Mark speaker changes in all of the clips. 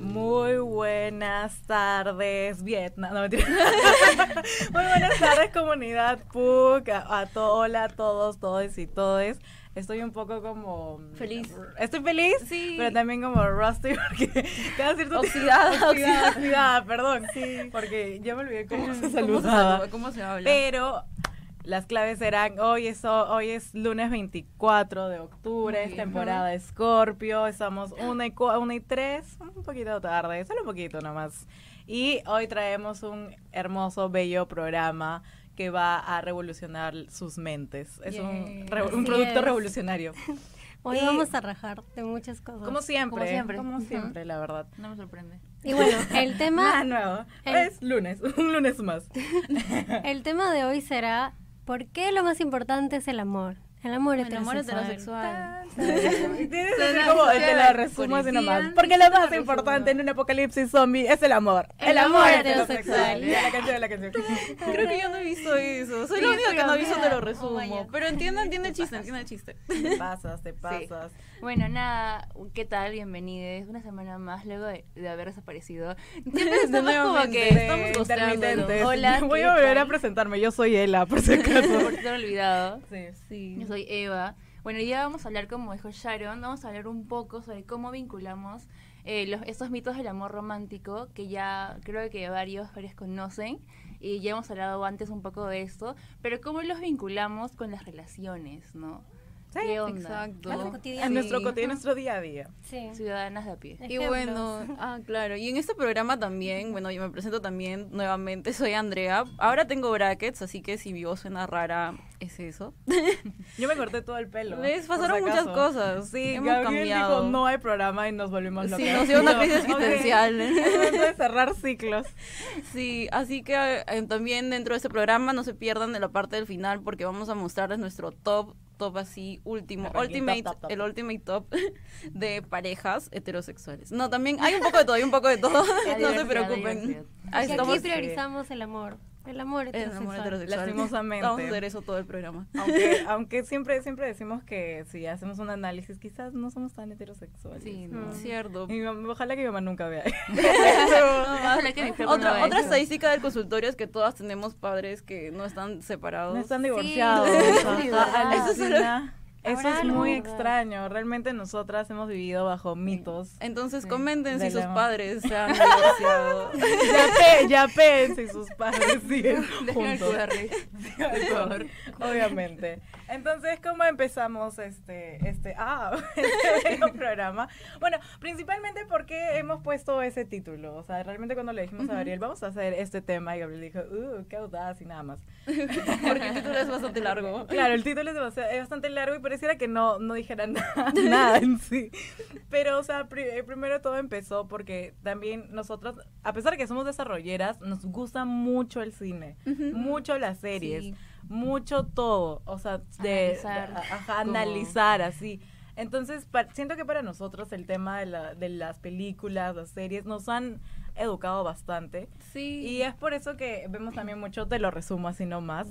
Speaker 1: Muy buenas tardes, Vietnam. No, mentira. Muy buenas tardes, comunidad PUC. A, a to- hola a todos, todos y todes. Estoy un poco como...
Speaker 2: Feliz.
Speaker 1: Estoy feliz,
Speaker 2: Sí.
Speaker 1: pero también como rusty porque cada cierto tiempo-
Speaker 2: Oxidada,
Speaker 1: oxidada,
Speaker 2: oxidada.
Speaker 1: oxidada, perdón. Porque ya me olvidé cómo se
Speaker 2: ¿Cómo se
Speaker 1: saludaba.
Speaker 2: saluda? ¿Cómo se habla?
Speaker 1: Pero las claves serán, hoy es, hoy es lunes 24 de octubre, es temporada de Scorpio, estamos una y, una y tres, un poquito tarde, solo un poquito nomás. Y hoy traemos un hermoso, bello programa que va a revolucionar sus mentes. Es un,
Speaker 2: Yes.
Speaker 1: re- un producto
Speaker 3: es.
Speaker 1: revolucionario.
Speaker 3: Hoy
Speaker 1: Y-
Speaker 3: vamos a rajar de muchas cosas.
Speaker 1: Como siempre,
Speaker 2: Como siempre.
Speaker 1: como siempre, la verdad.
Speaker 2: No me sorprende.
Speaker 3: Y bueno, el
Speaker 1: Nada
Speaker 3: tema,
Speaker 1: nuevo.
Speaker 3: el-
Speaker 1: Es lunes, un lunes más.
Speaker 3: el tema de hoy será ¿por qué lo más importante es el amor? El amor
Speaker 2: El amor
Speaker 3: heterosexual.
Speaker 1: ser como te la resumo así nomás. Porque lo más importante en un apocalipsis zombie es el amor.
Speaker 3: El amor heterosexual.
Speaker 1: La canción, la canción.
Speaker 2: Creo que yo no he visto eso. Soy
Speaker 3: Sí,
Speaker 2: la única que no ha
Speaker 3: mira.
Speaker 2: visto, te lo
Speaker 3: Oh,
Speaker 2: resumo.
Speaker 3: vaya.
Speaker 2: Pero entiende, entiende el chiste, entiende el chiste.
Speaker 1: Te pasas, te pasas.
Speaker 4: Bueno, nada, ¿qué tal? Bienvenidos. Una semana más luego de, de haber desaparecido. Siempre estamos como que
Speaker 2: estamos
Speaker 1: intermitentes.
Speaker 4: Hola,
Speaker 1: Voy
Speaker 4: ¿qué
Speaker 1: a volver a presentarme. Yo soy Ela, por si acaso.
Speaker 4: por si te han olvidado.
Speaker 1: Sí.
Speaker 2: Sí.
Speaker 4: Yo soy Eva. Bueno, hoy día vamos a hablar, como dijo Sharon, vamos a hablar un poco sobre cómo vinculamos eh, los, estos mitos del amor romántico, que ya creo que varios, varios conocen, y ya hemos hablado antes un poco de esto, pero cómo los vinculamos con las relaciones, ¿no?
Speaker 1: Sí,
Speaker 4: ¿Qué onda?
Speaker 2: Exacto.
Speaker 1: En nuestro
Speaker 2: Sí.
Speaker 1: cotidiano, nuestro día a día.
Speaker 3: Sí.
Speaker 4: Ciudadanas de a pie.
Speaker 2: Y
Speaker 3: Ejemplos.
Speaker 2: bueno, ah, claro. Y en este programa también, bueno, yo me presento también nuevamente, soy Andrea. Ahora tengo brackets, así que si mi voz suena rara, es eso.
Speaker 1: Yo me corté todo el pelo.
Speaker 2: ¿Ves? Pasaron
Speaker 1: si
Speaker 2: muchas cosas.
Speaker 1: Sí,
Speaker 2: Hemos
Speaker 1: Gabriel
Speaker 2: cambiado.
Speaker 1: dijo no hay programa y nos volvimos locos.
Speaker 2: Sí, nos dio una crisis existencial.
Speaker 1: es momento de cerrar ciclos.
Speaker 2: Sí, así que eh, también dentro de este programa no se pierdan de la parte del final porque vamos a mostrarles nuestro top, top así último,
Speaker 1: El
Speaker 2: ultimate,
Speaker 1: top, top, top.
Speaker 2: el ultimate top de parejas heterosexuales. No, también hay un poco de todo, hay un poco de todo, no se preocupen. Ahí estamos
Speaker 3: aquí priorizamos el amor. El amor
Speaker 2: en
Speaker 3: heterosexual.
Speaker 2: amor heterosexual.
Speaker 1: Lastimosamente.
Speaker 2: Vamos a hacer eso todo el programa.
Speaker 1: Aunque, aunque siempre, siempre decimos que si hacemos un análisis, quizás no somos tan heterosexuales.
Speaker 4: Sí, no.
Speaker 3: Mm.
Speaker 2: Cierto.
Speaker 1: Y ojalá que mi mamá nunca vea.
Speaker 4: Ojalá que mi flaco no
Speaker 2: Otra, estadística del consultorio es que todas tenemos padres que no están separados.
Speaker 1: No están divorciados.
Speaker 3: Sí, sí.
Speaker 1: Eso es muy
Speaker 3: ¿verdad?
Speaker 1: extraño. Realmente nosotras hemos vivido bajo mitos.
Speaker 2: Entonces
Speaker 4: Sí.
Speaker 2: comenten si sus padres se han divorciado.
Speaker 1: ya pe, ya pe, si sus padres siguen juntos. Obviamente. Entonces, ¿cómo empezamos este, este, ah, este programa? Bueno, principalmente porque hemos puesto ese título. O sea, realmente cuando le dijimos a Gabriel, vamos a hacer este tema, y Gabriel dijo, uh, qué audaz y nada más.
Speaker 2: Porque el título es bastante largo.
Speaker 1: Claro, el título es bastante largo y pareciera que no, no dijera nada, nada en sí. Pero, o sea, pri- eh, primero todo empezó porque también nosotros, a pesar de que somos desarrolleras, nos gusta mucho el cine, mucho las series,
Speaker 4: Sí.
Speaker 1: Mucho todo. O sea, de,
Speaker 4: Analizar
Speaker 1: de- ajá,
Speaker 4: como-
Speaker 1: analizar así. Entonces, pa- siento que para nosotros el tema de, la, de las películas, las series, nos han educado bastante.
Speaker 2: Sí.
Speaker 1: Y es por eso que vemos también mucho, te lo resumo así nomás.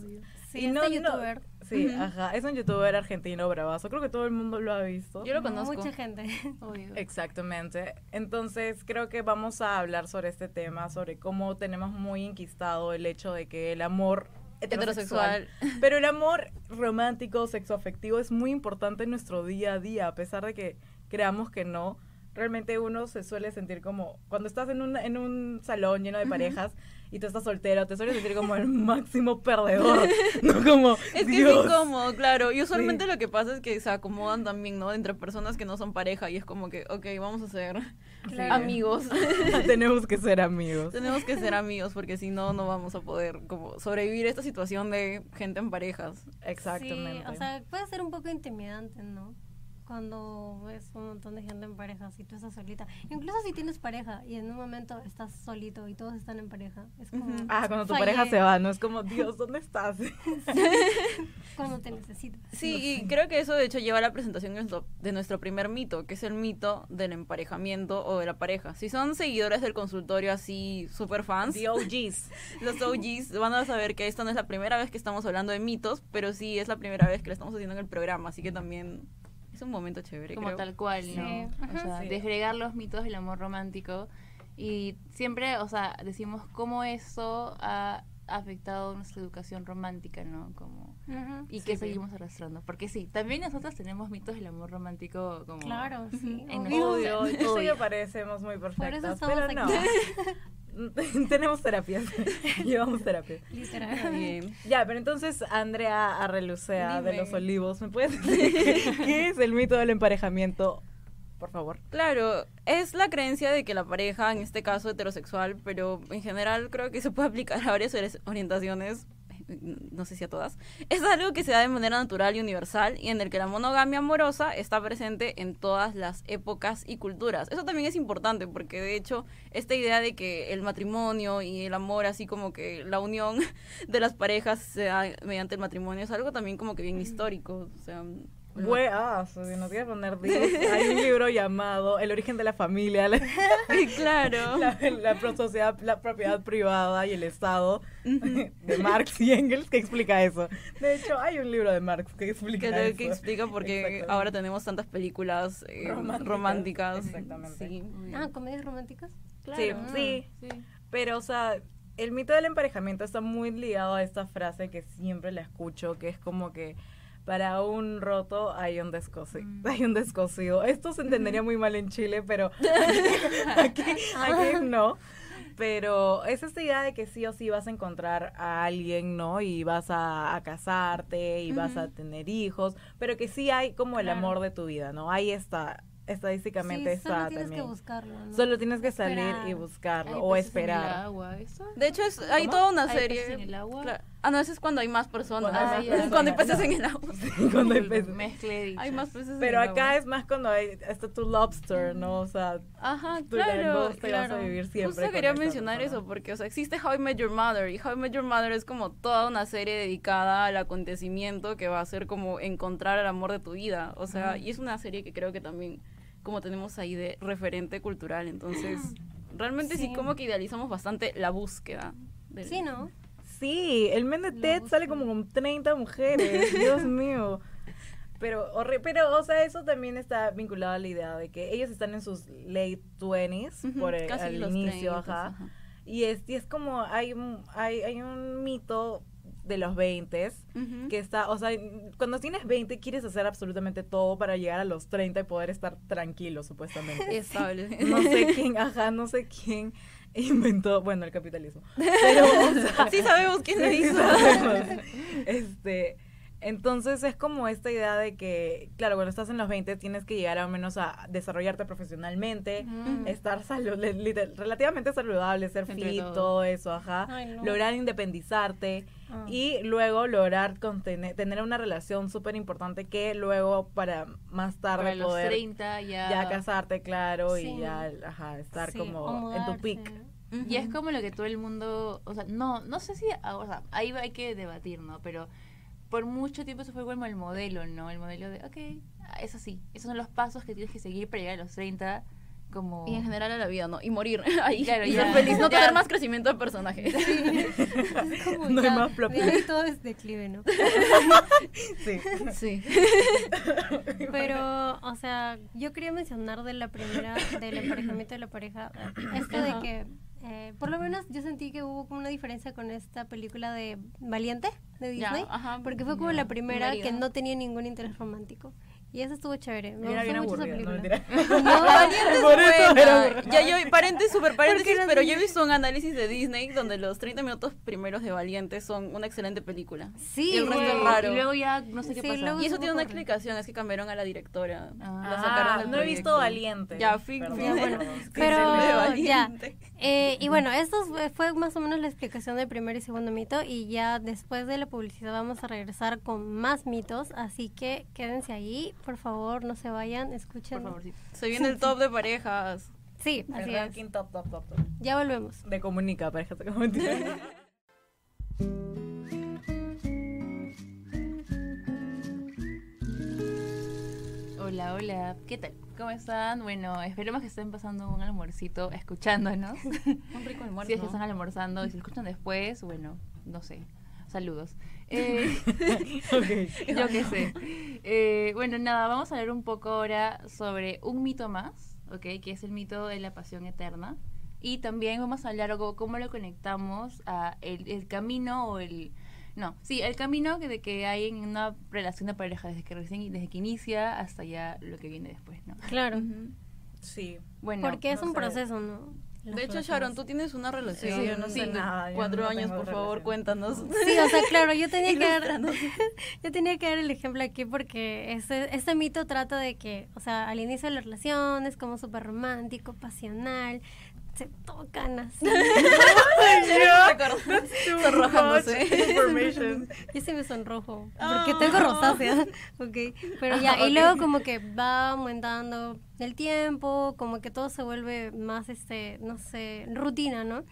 Speaker 3: Sí,
Speaker 1: Y
Speaker 3: este
Speaker 1: no- no-
Speaker 3: youtuber.
Speaker 1: Sí,
Speaker 2: Ujú.
Speaker 1: ajá. Es un youtuber argentino bravazo. Creo que todo el mundo lo ha visto.
Speaker 2: Yo lo conozco.
Speaker 3: Mucha gente.
Speaker 4: Obvio.
Speaker 1: Exactamente. Entonces creo que vamos a hablar sobre este tema, sobre cómo tenemos muy inquistado el hecho de que el amor heterosexual,
Speaker 2: Heterosexual.
Speaker 1: pero el amor romántico, sexoafectivo es muy importante en nuestro día a día, a pesar de que creamos que no. Realmente uno se suele sentir como cuando estás en un, en un salón lleno de parejas y tú estás soltero, te sueles sentir como el máximo perdedor, no como
Speaker 2: Es que
Speaker 1: Dios.
Speaker 2: es incómodo, claro. Y usualmente
Speaker 1: Sí.
Speaker 2: lo que pasa es que se acomodan también, ¿no? Entre personas que no son pareja y es como que, ok, vamos a ser
Speaker 3: Claro.
Speaker 2: amigos.
Speaker 1: Tenemos que ser amigos.
Speaker 2: Tenemos que ser amigos porque si no, no vamos a poder como sobrevivir esta situación de gente en parejas.
Speaker 1: Exactamente.
Speaker 3: Sí, o sea, puede ser un poco intimidante, ¿no? Cuando ves un montón de gente en pareja, si tú estás solita. Incluso si tienes pareja y en un momento estás solito y todos están en pareja. Es como.
Speaker 1: Ah, cuando tu
Speaker 3: fallé
Speaker 1: pareja se va, ¿no? Es como, Dios, ¿dónde estás?
Speaker 3: Cuando te necesitas.
Speaker 2: Sí, y creo que eso de hecho lleva a la presentación de nuestro, de nuestro primer mito, que es el mito del emparejamiento o de la pareja. Si son seguidores del consultorio así, super fans,
Speaker 1: The OGs.
Speaker 2: los OGs van a saber que esta no es la primera vez que estamos hablando de mitos, pero sí es la primera vez que lo estamos haciendo en el programa, así que también es un momento chévere.
Speaker 4: como
Speaker 2: creo.
Speaker 4: tal cual, ¿no?
Speaker 3: Sí.
Speaker 4: O sea,
Speaker 1: Sí.
Speaker 4: desgregar los mitos del amor romántico y siempre, o sea, decimos cómo eso ha afectado nuestra educación romántica, ¿no? Como y
Speaker 1: Sí,
Speaker 4: que
Speaker 1: sí.
Speaker 4: seguimos arrastrando, porque sí, también nosotros tenemos mitos del amor romántico como
Speaker 3: Claro, sí.
Speaker 4: En
Speaker 3: obvio.
Speaker 1: Obvio, que
Speaker 4: Obvio.
Speaker 1: parecemos muy perfectas,
Speaker 3: estamos
Speaker 1: pero no. Tenemos terapias. Llevamos terapia.
Speaker 3: Literal.
Speaker 2: Bien.
Speaker 1: Ya, pero entonces, Andrea Arrelucea de. Los Olivos, ¿me puedes decir qué, es el mito del emparejamiento? Por favor.
Speaker 2: Claro, es la creencia de que la pareja, en este caso heterosexual, pero en general creo que se puede aplicar a varias ori- orientaciones, no sé si a todas, es algo que se da de manera natural y universal y en el que la monogamia amorosa está presente en todas las épocas y culturas. Eso también es importante porque de hecho esta idea de que el matrimonio y el amor, así como que la unión de las parejas se da mediante el matrimonio, es algo también como que bien histórico. O sea,
Speaker 1: Buenas, si nos quieres poner 10, hay un libro llamado El origen de la familia, la,
Speaker 2: claro.
Speaker 1: la, la la propiedad privada y el Estado de Marx y Engels que explica eso. De hecho, hay un libro de Marx que explica
Speaker 2: que,
Speaker 1: eso.
Speaker 2: que explica por qué
Speaker 1: Exactamente.
Speaker 2: ahora tenemos tantas películas eh,
Speaker 1: Románticas.
Speaker 2: románticas.
Speaker 1: Exactamente.
Speaker 2: Sí.
Speaker 3: Ah, comedias románticas.
Speaker 1: Sí,
Speaker 3: Claro.
Speaker 1: sí,
Speaker 4: Sí.
Speaker 1: Pero, o sea, el mito del emparejamiento está muy ligado a esta frase que siempre la escucho, que es como que para un roto hay un descosido.
Speaker 4: Mm.
Speaker 1: Hay un descosido. Esto se entendería muy mal en Chile, pero aquí, aquí no. Pero es esta idea de que sí o sí vas a encontrar a alguien, ¿no? Y vas a, a casarte y vas a tener hijos, pero que sí hay como el
Speaker 3: Claro.
Speaker 1: amor de tu vida, ¿no? Ahí está, estadísticamente
Speaker 3: Sí,
Speaker 1: está
Speaker 3: solo tienes
Speaker 1: también.
Speaker 3: que buscarlo. ¿no?
Speaker 1: Solo tienes que salir
Speaker 3: Esperar.
Speaker 1: y buscarlo
Speaker 4: Hay
Speaker 1: o
Speaker 4: peces en el
Speaker 1: esperar.
Speaker 4: agua, ¿eso?
Speaker 2: De hecho, es, hay
Speaker 1: ¿Cómo?
Speaker 2: toda una
Speaker 4: ¿Hay
Speaker 2: serie.
Speaker 4: en el agua?
Speaker 2: Claro. Ah, no, eso es cuando hay más personas. Ah,
Speaker 4: personas.
Speaker 2: cuando hay peces
Speaker 1: No.
Speaker 2: en el agua.
Speaker 1: Cuando hay peces.
Speaker 4: Mezcle.
Speaker 2: Hay más peces
Speaker 1: Pero
Speaker 2: en el
Speaker 1: acá
Speaker 2: agua.
Speaker 1: es más cuando hay está tu lobster, ¿no? O sea,
Speaker 2: Ajá,
Speaker 1: tu
Speaker 2: claro,
Speaker 1: y vas a
Speaker 2: claro.
Speaker 1: vivir siempre
Speaker 2: Justo quería mencionar
Speaker 1: persona.
Speaker 2: eso porque, o sea, existe How I Met Your Mother y How I Met Your Mother es como toda una serie dedicada al acontecimiento que va a ser como encontrar el amor de tu vida, o sea, y es una serie que creo que también como tenemos ahí de referente cultural, entonces realmente sí,
Speaker 3: Sí.
Speaker 2: como que idealizamos bastante la búsqueda. del-
Speaker 3: Sí, ¿no?
Speaker 1: Sí, el men de Ted sale como con 30 mujeres, Dios mío. Pero, pero, o sea, eso también está vinculado a la idea de que ellos están en sus late 20s,
Speaker 2: Ujú,
Speaker 1: por el,
Speaker 2: casi
Speaker 1: al
Speaker 2: los
Speaker 1: inicio,
Speaker 2: 30,
Speaker 1: ajá.
Speaker 2: ajá.
Speaker 1: Y es, y es como, hay, un- hay, hay un mito de los 20
Speaker 2: Ujú.
Speaker 1: que está, o sea, cuando tienes 20 quieres hacer absolutamente todo para llegar a los 30 y poder estar tranquilo, supuestamente.
Speaker 2: Estable.
Speaker 1: No sé quién, ajá, no sé quién inventó, bueno, el capitalismo. Pero, o sea,
Speaker 2: sí sabemos quién lo hizo.
Speaker 1: sabemos. Este, entonces es como esta idea de que, claro, cuando estás en los 20 tienes que llegar al menos a desarrollarte profesionalmente,
Speaker 3: Mm.
Speaker 1: estar salu- le- liter- relativamente saludable, ser
Speaker 4: Entre
Speaker 1: fit,
Speaker 4: todo.
Speaker 1: todo eso, ajá.
Speaker 3: Ay, no.
Speaker 1: Lograr independizarte
Speaker 3: Ah.
Speaker 1: y luego lograr contener, tener una relación súper importante que luego para más tarde
Speaker 4: Para los
Speaker 1: poder
Speaker 4: 30 ya...
Speaker 1: ya casarte, claro,
Speaker 3: Sí.
Speaker 1: y ya ajá, estar
Speaker 3: Sí,
Speaker 1: como en tu peak.
Speaker 4: Y es como lo que todo el mundo, o sea, no, no sé si, o sea, ahí hay que debatir, ¿no? Pero por mucho tiempo eso fue como el modelo, ¿no? El modelo de, ok, es así, esos son los pasos que tienes que seguir para llegar a los 30, como...
Speaker 2: Y en general a la vida, ¿no? Y morir ahí.
Speaker 4: Claro,
Speaker 2: y
Speaker 4: ya.
Speaker 2: ser feliz. No
Speaker 4: Ya.
Speaker 2: tener más crecimiento de personaje.
Speaker 3: Es como
Speaker 1: No hay
Speaker 3: ya,
Speaker 1: más propio.
Speaker 3: de ahí todo es declive, ¿no?
Speaker 1: Sí.
Speaker 2: sí.
Speaker 3: Pero, o sea, yo quería mencionar de la primera, del emparejamiento de la pareja, esto de que, eh, por lo menos yo sentí que hubo como una diferencia con esta película de Valiente, de
Speaker 2: Ya,
Speaker 3: Disney,
Speaker 2: ajá.
Speaker 3: porque fue como
Speaker 4: Ya,
Speaker 3: la primera que no tenía ningún interés romántico. Y eso estuvo chévere. Me
Speaker 1: Era bien
Speaker 3: mucho esa
Speaker 1: aburrida, no
Speaker 3: película. No,
Speaker 2: Valiente es
Speaker 1: Por eso era
Speaker 2: buena.
Speaker 1: aburrida.
Speaker 2: Ya yo, paréntesis, super paréntesis, pero yo he visto un análisis de Disney donde los 30 minutos primeros de Valiente son una excelente película.
Speaker 3: Sí,
Speaker 2: Y el resto
Speaker 3: güey.
Speaker 2: es raro.
Speaker 4: Y luego ya, no sé qué
Speaker 3: Sí,
Speaker 4: pasa.
Speaker 2: Y eso tiene una explicación, es que cambiaron a la directora.
Speaker 4: Ah.
Speaker 2: La sacaron del
Speaker 1: no he visto. Valiente.
Speaker 2: Ya, fin,
Speaker 1: Perdón,
Speaker 2: fin.
Speaker 3: bueno, pero
Speaker 2: de
Speaker 3: ya.
Speaker 2: Valiente.
Speaker 3: Eh, y bueno, esto fue- fue más o menos la explicación del primer y segundo mito y ya después de la publicidad vamos a regresar con más mitos, así que quédense ahí Por favor, no se vayan,
Speaker 4: Por
Speaker 3: escuchen.
Speaker 4: favor, sí.
Speaker 2: Se viene el top de parejas.
Speaker 3: Sí,
Speaker 1: El
Speaker 3: así es.
Speaker 1: ranking top, top, top, top.
Speaker 3: Ya volvemos.
Speaker 1: De comunica, pareja comunica.
Speaker 4: Hola, hola. ¿Qué tal? ¿Cómo están? Bueno, esperemos que estén pasando un almuercito escuchándonos.
Speaker 2: Un rico almuerzo.
Speaker 4: si es que están almorzando y si escuchan después, bueno, no sé. Saludos. Eh, yo qué sé. Eh, bueno, nada, vamos a hablar un poco ahora sobre un mito más, ¿ok? Que es el mito de la pasión eterna. Y también vamos a hablar algo cómo lo conectamos a el, el camino o el... No, sí, el camino que, de que hay en una relación de pareja desde que recién, desde que inicia hasta ya lo que viene después, ¿no?
Speaker 3: Claro.
Speaker 1: Sí.
Speaker 4: Bueno,
Speaker 3: Porque es
Speaker 1: no
Speaker 3: un
Speaker 1: sé.
Speaker 3: proceso, ¿no?
Speaker 2: De hecho. Sharon, tú tienes una relación.
Speaker 1: Sí, yo no sé
Speaker 2: de
Speaker 1: nada, yo
Speaker 2: Cuatro
Speaker 1: no
Speaker 2: años, por favor, cuéntanos.
Speaker 3: Sí, o sea, claro, yo tenía que dar, yo tenía que dar el ejemplo aquí porque este, este mito trata de que, o sea, al inicio de la relación es como súper romántico, pasional, se tocan así.
Speaker 2: Sonrojándose.
Speaker 3: Yo sí me sonrojo, porque
Speaker 2: Oh.
Speaker 3: tengo rosácea, ok. Pero ya, y luego como que va aumentando el tiempo, como que todo se vuelve más, este, no sé, rutina, ¿no?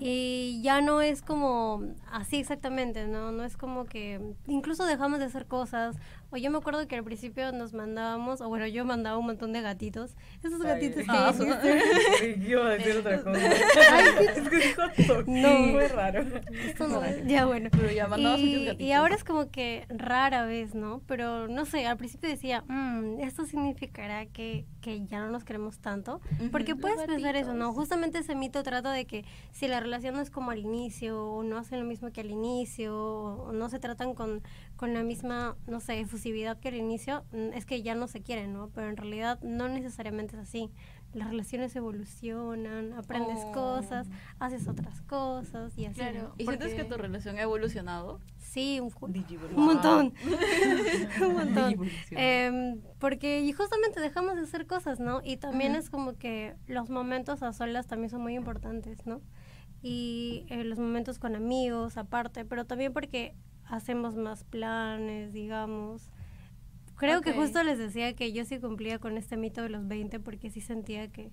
Speaker 3: Y ya no es como así exactamente, ¿no? No es como que incluso dejamos de hacer cosas. O yo me acuerdo que al principio nos mandábamos, o bueno, yo mandaba un montón de gatitos. Esos
Speaker 1: Ay,
Speaker 3: gatitos que
Speaker 2: ah.
Speaker 1: Yo iba a decir otra cosa. es que dijo
Speaker 3: No.
Speaker 1: muy raro.
Speaker 3: Esto no es- ya bueno.
Speaker 2: Pero ya
Speaker 3: Y, y ahora es como que rara vez, ¿no? Pero no sé, al principio decía, "Mm, esto significará que, que ya no nos queremos tanto. Porque puedes
Speaker 2: Los
Speaker 3: pensar eso, ¿no? Justamente ese mito trata de que si la relación no es como al inicio, o no hacen lo mismo que al inicio, o no se tratan con, con la misma, no sé, efusividad que al inicio, mm, es que ya no se quieren, ¿no? Pero en realidad no necesariamente es así. Las relaciones evolucionan, aprendes
Speaker 2: Oh.
Speaker 3: cosas, haces otras cosas y así.
Speaker 4: Claro.
Speaker 3: ¿no?
Speaker 2: ¿Y sientes que tu relación ha evolucionado?
Speaker 3: Sí, un, un montón. un montón. Em, porque y justamente dejamos de hacer cosas, ¿no? Y también es como que los momentos a solas también son muy importantes, ¿no? Y eh, los momentos con amigos aparte, pero también porque hacemos más planes, digamos. Creo que
Speaker 2: Ok.
Speaker 3: justo les decía que yo sí cumplía con este mito de los 20 porque sí sentía que...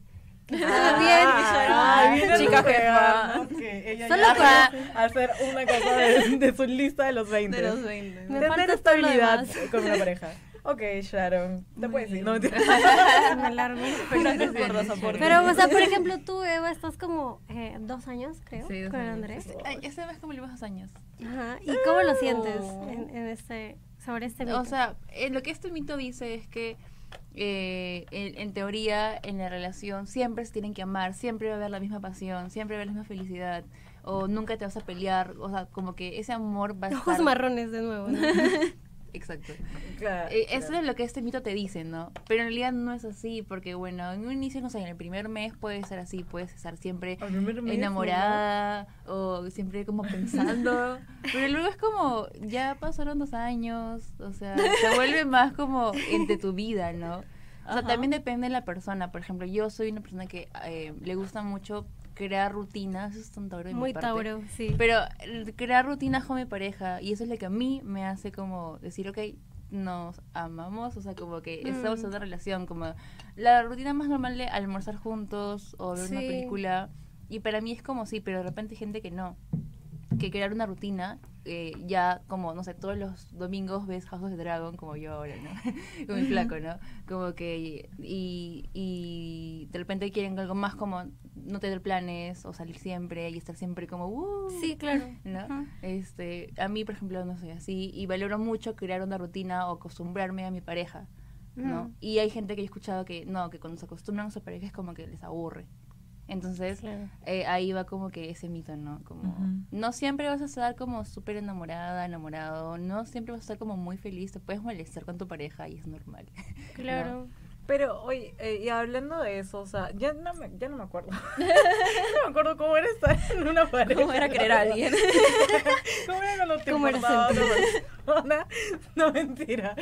Speaker 3: que
Speaker 1: Ah,
Speaker 3: estaba bien.
Speaker 1: ah, viene
Speaker 2: Chica jefa.
Speaker 1: Que ella
Speaker 3: Solo
Speaker 1: ya
Speaker 3: con
Speaker 1: va
Speaker 3: eso.
Speaker 1: a hacer una cosa de, de su lista de los 20.
Speaker 2: De los 20.
Speaker 3: Me
Speaker 1: Tener estabilidad con una pareja. Ok, Sharon. Te
Speaker 2: Muy
Speaker 1: puedes ir.
Speaker 2: bien.
Speaker 1: No, mentira.
Speaker 3: Me largo.
Speaker 2: Gracias por los aportes.
Speaker 3: Pero, o sea, por ejemplo, tú, Eva, estás como eh, dos años, creo,
Speaker 4: Sí, dos
Speaker 3: con
Speaker 4: años.
Speaker 3: Andrés.
Speaker 4: Este mes cumplimos dos años.
Speaker 3: Ajá. ¿Y cómo lo sientes
Speaker 2: Oh.
Speaker 3: en, en este, sobre este mito?
Speaker 4: O sea, eh, lo que este mito dice es que eh, en, en teoría en la relación siempre se tienen que amar, siempre va a haber la misma pasión, siempre va a haber la misma felicidad, o nunca te vas a pelear, o sea, como que ese amor va a
Speaker 3: ojos
Speaker 4: estar...
Speaker 3: marrones de nuevo. ¿no?
Speaker 4: Exacto.
Speaker 1: Claro,
Speaker 4: Eh, eso es lo que este mito te dice, ¿no? Pero en realidad no es así, porque bueno, en un inicio, no sé, en el primer mes puede ser así, puedes estar siempre enamorada o siempre como pensando, pero luego es como, ya pasaron dos años, o sea, se vuelve más como entre tu vida, ¿no? O sea,
Speaker 2: Ajá.
Speaker 4: también depende de la persona, por ejemplo, yo soy una persona que eh, le gusta mucho crear rutinas, eso es tan tauro de mi
Speaker 3: Muy
Speaker 4: parte.
Speaker 3: Tauro, sí.
Speaker 4: Pero crear rutinas con mi pareja, y eso es lo que a mí me hace como decir, ok, nos amamos, o sea, como que estamos en
Speaker 3: Mm.
Speaker 4: una relación, como la rutina más normal de almorzar juntos o ver una película, y para mí es como sí, pero de repente hay gente que no, que crear una rutina, eh, ya como, no sé, todos los domingos ves House of the Dragon, como yo ahora, ¿no? con mi flaco, ¿no? Como que, y, y de repente quieren algo más como no tener planes o salir siempre y estar siempre como, "Uh",
Speaker 3: Sí, claro.
Speaker 4: ¿no? Este, a mí, por ejemplo, no soy así y valoro mucho crear una rutina o acostumbrarme a mi pareja, ¿no? Y hay gente que he escuchado que no, que cuando se acostumbran a su pareja es como que les aburre. Entonces,
Speaker 3: Claro.
Speaker 4: eh, ahí va como que ese mito, ¿no? Como, no siempre vas a estar como súper enamorada, enamorado, no siempre vas a estar como muy feliz, te puedes molestar con tu pareja y es normal.
Speaker 3: Claro.
Speaker 1: Pero, oye, eh, y hablando de eso, o sea, ya no me, ya no me acuerdo. no me acuerdo cómo era estar en una pareja.
Speaker 2: ¿Cómo era querer a alguien?
Speaker 1: ¿Cómo era cuando te
Speaker 3: ¿Cómo era
Speaker 1: importaba otra
Speaker 3: sentir?
Speaker 1: persona? No, mentira.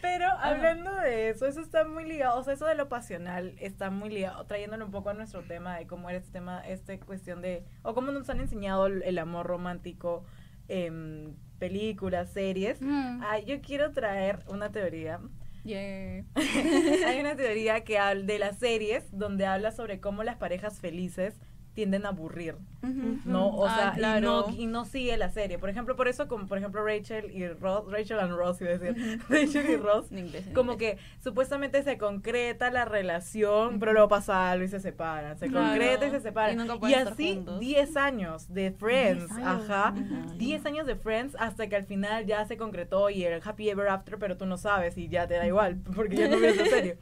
Speaker 1: Pero hablando de eso, eso está muy ligado, o sea, eso de lo pasional está muy ligado, trayéndolo un poco a nuestro tema de cómo era este tema, esta cuestión de, o cómo nos han enseñado el, el amor romántico, em, películas, series,
Speaker 3: Mm.
Speaker 1: ah, yo quiero traer una teoría.
Speaker 2: Yeah.
Speaker 1: Hay una teoría que habla de las series donde habla sobre cómo las parejas felices tienden a aburrir,
Speaker 2: Ujú.
Speaker 1: ¿no? O
Speaker 2: Ah,
Speaker 1: sea,
Speaker 2: claro.
Speaker 1: y, no, y no sigue la serie. Por ejemplo, por eso, como por ejemplo Rachel y Ross, Rachel and Ross, iba a decir, Rachel y Ross,
Speaker 2: En inglés, en
Speaker 1: como
Speaker 2: inglés.
Speaker 1: que supuestamente se concreta la relación, pero luego pasa algo y se separan. Se
Speaker 2: Claro.
Speaker 1: concreta y se separan.
Speaker 2: Y
Speaker 1: Y, así
Speaker 2: juntos.
Speaker 1: 10 años de Friends,
Speaker 3: 10 años.
Speaker 1: ajá.
Speaker 2: Ujú.
Speaker 1: 10 años de Friends hasta que al final ya se concretó y el Happy Ever After, pero tú no sabes y ya te da igual, porque ya no ves la serie.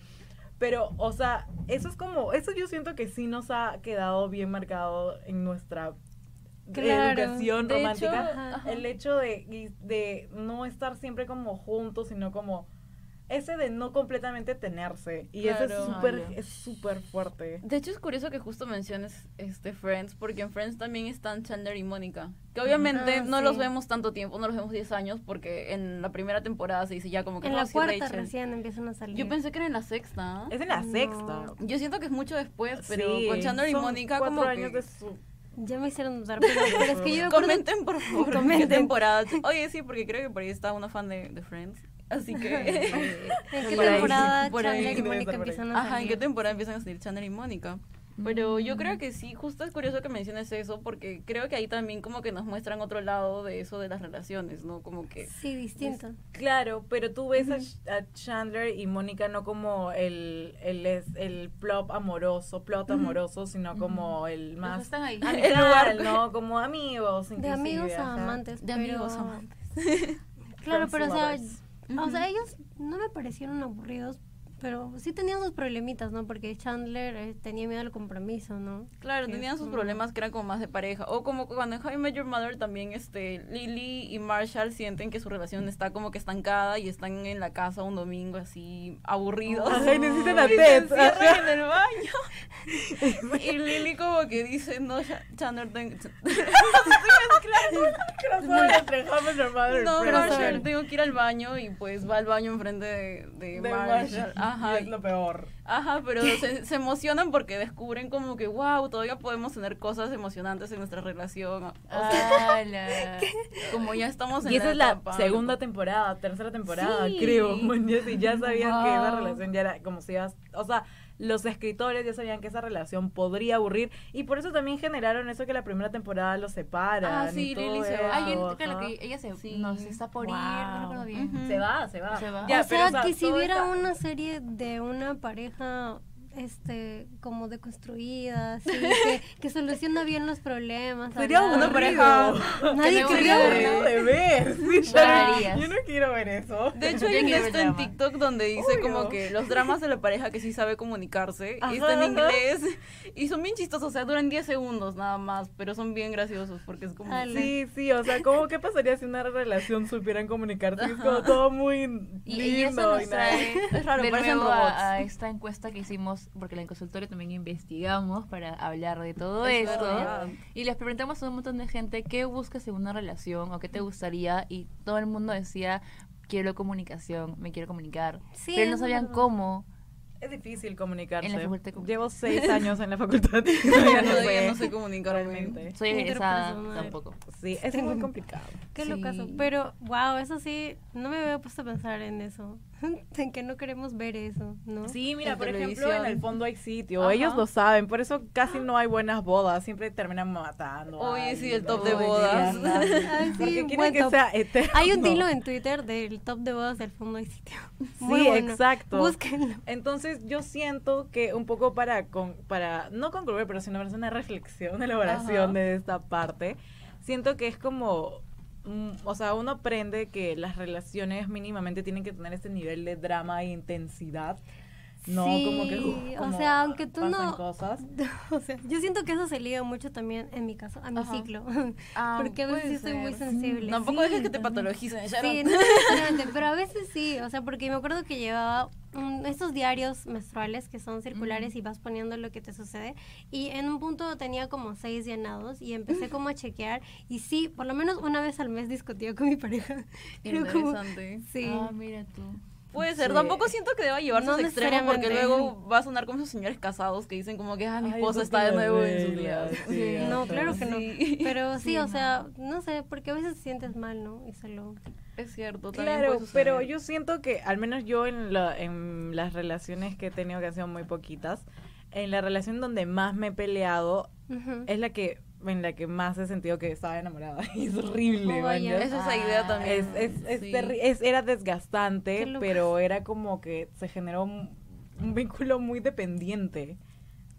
Speaker 1: Pero, o sea, eso es como, eso yo siento que sí nos ha quedado bien marcado en nuestra
Speaker 3: Claro.
Speaker 1: educación
Speaker 2: hecho,
Speaker 1: romántica. el hecho de, de no estar siempre como juntos, sino como ese de no completamente tenerse. Y eso es
Speaker 2: Claro.
Speaker 1: súper,
Speaker 4: Claro.
Speaker 1: es súper fuerte.
Speaker 2: De hecho es curioso que justo menciones este Friends, porque en Friends también están Chandler y Mónica, que obviamente
Speaker 3: Ah,
Speaker 2: no
Speaker 3: sí.
Speaker 2: los vemos tanto tiempo, no los vemos 10 años, porque en la primera temporada se dice ya como que
Speaker 3: En
Speaker 2: no,
Speaker 3: la
Speaker 2: sí,
Speaker 3: cuarta
Speaker 2: Rachel.
Speaker 3: recién empiezan a salir.
Speaker 2: Yo pensé que era en la sexta.
Speaker 1: Es en la
Speaker 3: No.
Speaker 1: sexta.
Speaker 2: Yo siento que es mucho después, pero
Speaker 1: Sí,
Speaker 2: con Chandler y Mónica
Speaker 1: cuatro
Speaker 2: como
Speaker 1: años
Speaker 2: que...
Speaker 1: de su
Speaker 3: Ya me hicieron dudar, pero, pero es que yo
Speaker 2: Comenten por favor qué temporada. Oye, sí, porque creo que por ahí está una fan de, de Friends. Así que.
Speaker 3: ¿En qué temporada
Speaker 2: por ahí
Speaker 3: Chandler y Mónica empiezan a
Speaker 2: Ajá, ¿en
Speaker 3: salir?
Speaker 2: qué temporada empiezan a salir Chandler y Mónica? Pero yo creo que sí, justo es curioso que menciones eso, porque creo que ahí también como que nos muestran otro lado de eso de las relaciones, ¿no? Como que...
Speaker 3: Sí, distinto.
Speaker 1: Claro, pero tú ves a Ch- a, Chandler y Mónica no como el, el, es, el plot amoroso, plot amoroso, sino como el
Speaker 4: Los
Speaker 1: más
Speaker 4: están ahí.
Speaker 1: amical, ¿no? Como amigos,
Speaker 3: De amigos a amantes.
Speaker 2: De
Speaker 3: pero-
Speaker 2: amigos amantes.
Speaker 3: Claro, pero o sea, o sea, ellos no me parecieron aburridos, pero sí tenían sus problemitas, ¿no? Porque Chandler eh, tenía miedo al compromiso, ¿no?
Speaker 2: Claro,
Speaker 3: Que
Speaker 2: tenían sus
Speaker 3: como-
Speaker 2: problemas que eran como más de pareja. O como cuando en How I Met Your Mother también este, Lily y Marshall sienten que su relación está como que estancada y están en la casa un domingo así aburridos.
Speaker 1: Ajá, y necesitan a
Speaker 2: se
Speaker 1: Ted,
Speaker 2: en el baño. y Lily como que dice, no, Ch- Chandler, ten-
Speaker 1: Crossover entre How I Met Your Mother y
Speaker 2: no. Marshall, tengo que ir al baño y pues va al baño enfrente de, de,
Speaker 1: De
Speaker 2: Marshall.
Speaker 1: Marshall.
Speaker 2: Ajá.
Speaker 1: Y es lo peor.
Speaker 2: Ajá, pero se, se emocionan porque descubren como que, wow, todavía podemos tener cosas emocionantes en nuestra relación. O sea,
Speaker 4: Ala.
Speaker 2: como ya estamos en
Speaker 1: Y esa es la
Speaker 2: etapa,
Speaker 1: segunda temporada, tercera temporada,
Speaker 2: Sí.
Speaker 1: creo. Sí, ya sabían que esa relación ya era como si ibas, o sea, los escritores ya sabían que esa relación podría aburrir y por eso también generaron eso que la primera temporada los separan.
Speaker 2: Ah, sí, Lily se va.
Speaker 4: Ay, claro que ella se,
Speaker 2: Sí.
Speaker 4: no, se está por ir, no recuerdo bien.
Speaker 2: Ujú.
Speaker 1: Se va, se va.
Speaker 4: Se va.
Speaker 1: Ya,
Speaker 3: o
Speaker 1: pero,
Speaker 3: sea, que si hubiera
Speaker 1: esta-
Speaker 3: una serie de una pareja este como deconstruida, así, que, que soluciona bien los problemas.
Speaker 1: Sería
Speaker 3: hablar.
Speaker 1: una
Speaker 2: pareja-
Speaker 3: Nadie quería
Speaker 1: de ver. Sí, yo no quiero ver eso.
Speaker 2: De hecho,
Speaker 4: Yo
Speaker 2: hay un
Speaker 4: ver
Speaker 2: en. TikTok donde dice
Speaker 1: Obvio.
Speaker 2: como que los dramas de la pareja que sí sabe comunicarse. y está en
Speaker 1: Ajá,
Speaker 2: inglés. Y son bien chistosos, o sea, duran 10 segundos nada más, pero son bien graciosos porque es como...
Speaker 3: Ala.
Speaker 1: Sí, sí, o sea, ¿cómo qué pasaría si una relación supieran comunicarse? Es como todo muy
Speaker 4: Y, y eso
Speaker 1: lindo
Speaker 4: nos
Speaker 1: y
Speaker 4: trae
Speaker 2: Es raro, parecen.
Speaker 4: A, esta encuesta que hicimos, porque en el consultorio también investigamos para hablar de todo
Speaker 2: Es
Speaker 4: esto.
Speaker 2: verdad.
Speaker 4: Y les preguntamos a un montón de gente qué buscas en una relación o qué te gustaría. Y todo el mundo decía, quiero comunicación, me quiero comunicar.
Speaker 3: Sí,
Speaker 4: pero no sabían
Speaker 3: verdad.
Speaker 4: cómo.
Speaker 1: Es difícil comunicarse.
Speaker 4: En la facultad de comunicación.
Speaker 1: Llevo seis años en la facultad. y
Speaker 2: Todavía no,
Speaker 1: sé.
Speaker 2: no sé comunicarme.
Speaker 1: realmente.
Speaker 4: Soy egresada tampoco.
Speaker 1: Sí, es muy complicado.
Speaker 3: Qué
Speaker 4: Sí.
Speaker 3: locazo. Pero, wow, eso sí, no me había puesto a pensar en eso. en que no queremos ver eso, ¿no?
Speaker 1: Sí, mira,
Speaker 2: En
Speaker 1: por ejemplo, en el fondo hay sitio.
Speaker 2: Ajá.
Speaker 1: Ellos lo saben, por eso casi no hay buenas bodas. Siempre terminan matando.
Speaker 2: Oye, sí, el top de bodas.
Speaker 3: Ay,
Speaker 1: Porque
Speaker 3: sí,
Speaker 1: quieren
Speaker 3: buen
Speaker 1: que
Speaker 3: top.
Speaker 1: sea eterno.
Speaker 3: Hay un hilo en Twitter del top de bodas del fondo hay sitio. Muy
Speaker 1: Sí,
Speaker 3: bueno.
Speaker 1: exacto.
Speaker 3: Búsquenlo.
Speaker 1: Entonces yo siento que un poco para, con, para no concluir, pero sino para hacer una reflexión, una elaboración
Speaker 2: Ajá.
Speaker 1: de esta parte, siento que es como, o sea, uno aprende que las relaciones mínimamente tienen que tener este nivel de drama e intensidad. No,
Speaker 3: Sí,
Speaker 1: como que, uf,
Speaker 3: o
Speaker 1: como
Speaker 3: sea, aunque tú no-
Speaker 1: cosas.
Speaker 3: O sea, yo siento que eso se liga mucho también, en mi caso, a mi
Speaker 2: Ajá.
Speaker 3: ciclo.
Speaker 4: Ah,
Speaker 3: Porque a veces sí estoy muy sensible.
Speaker 2: Tampoco
Speaker 1: Sí,
Speaker 2: dejes que te patologicen, Sharon.
Speaker 3: Sí, no pero a veces sí, o sea, porque me acuerdo que llevaba mm, estos diarios menstruales que son circulares y vas poniendo lo que te sucede y en un punto tenía como seis llenados y empecé como a chequear y sí, por lo menos una vez al mes discutía con mi pareja. Era como-
Speaker 2: Interesante.
Speaker 3: sí.
Speaker 4: Ah, mira tú.
Speaker 2: Puede ser,
Speaker 1: Sí.
Speaker 2: tampoco siento que deba llevarse
Speaker 3: No
Speaker 2: a extremos porque luego va a sonar como esos señores casados que dicen como que ah, mi esposa está de nuevo en sus días.
Speaker 1: sí,
Speaker 3: No, claro que no. Pero sí,
Speaker 2: Sí,
Speaker 3: o sea, no sé, porque a veces te sientes mal, ¿no? Y solo...
Speaker 2: Es cierto, también
Speaker 1: Claro,
Speaker 2: puede
Speaker 1: pero yo siento que, al menos yo en, la- en las relaciones que he tenido, que han sido muy poquitas, en la relación donde más me he peleado, es la que en la que más he sentido que estaba enamorada. Es horrible,
Speaker 3: Oh.
Speaker 1: ¿manjas?
Speaker 2: Es idea también.
Speaker 1: Es, es,
Speaker 2: Sí.
Speaker 1: era desgastante, pero era como que se generó un, un vínculo muy dependiente.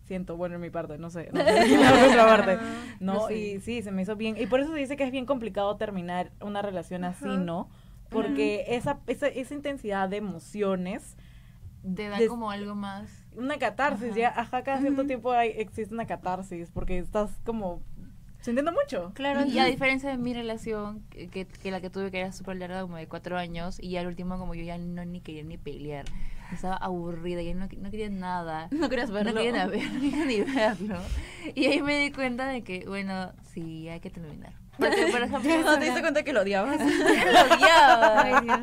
Speaker 1: Siento, bueno, en mi parte, no sé, no sé la otra parte. No,
Speaker 2: No sé.
Speaker 1: y sí, se me hizo bien. Y por eso se dice que es bien complicado terminar una relación así. ¿no? Porque esa, esa, esa intensidad de emociones,
Speaker 4: Te
Speaker 1: Des-
Speaker 4: como algo más.
Speaker 1: una catarsis,
Speaker 4: Ajá.
Speaker 1: ya, ajá, cada cierto tiempo hay, existe una catarsis, porque estás como sintiendo mucho.
Speaker 3: Claro,
Speaker 4: Y a diferencia de mi relación, que, que- la que tuve que era súper larga, como de cuatro años, y al último como yo ya no ni quería ni pelear. Estaba aburrida, ya no, no quería nada.
Speaker 2: No querías verlo.
Speaker 4: No quería, ver- no quería ni verlo. Y ahí me di cuenta de que, bueno, sí, hay que terminar. Porque, por ejemplo,
Speaker 2: ¿No te diste cuenta que lo odiabas?
Speaker 4: yo lo odiaba.
Speaker 3: Ay, Dios.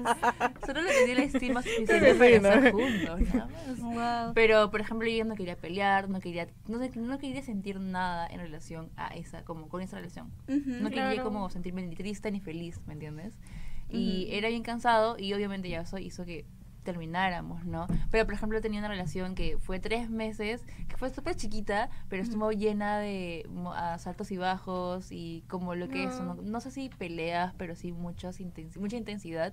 Speaker 4: Solo le tenía la estima suficiente para estar juntos.
Speaker 3: Wow.
Speaker 4: Pero, por ejemplo, yo no quería pelear, no quería, no, no quería sentir nada en relación a esa, como con esa relación. No quería
Speaker 3: Claro.
Speaker 4: como sentirme ni triste ni feliz, ¿me entiendes? Y era bien cansado y obviamente ya eso hizo que termináramos, ¿no? Pero, por ejemplo, tenía una relación que fue tres meses, que fue súper chiquita, pero estuvo llena de saltos y bajos y como lo que es,
Speaker 3: No.
Speaker 4: no, no sé si peleas, pero sí muchas intensi- mucha intensidad.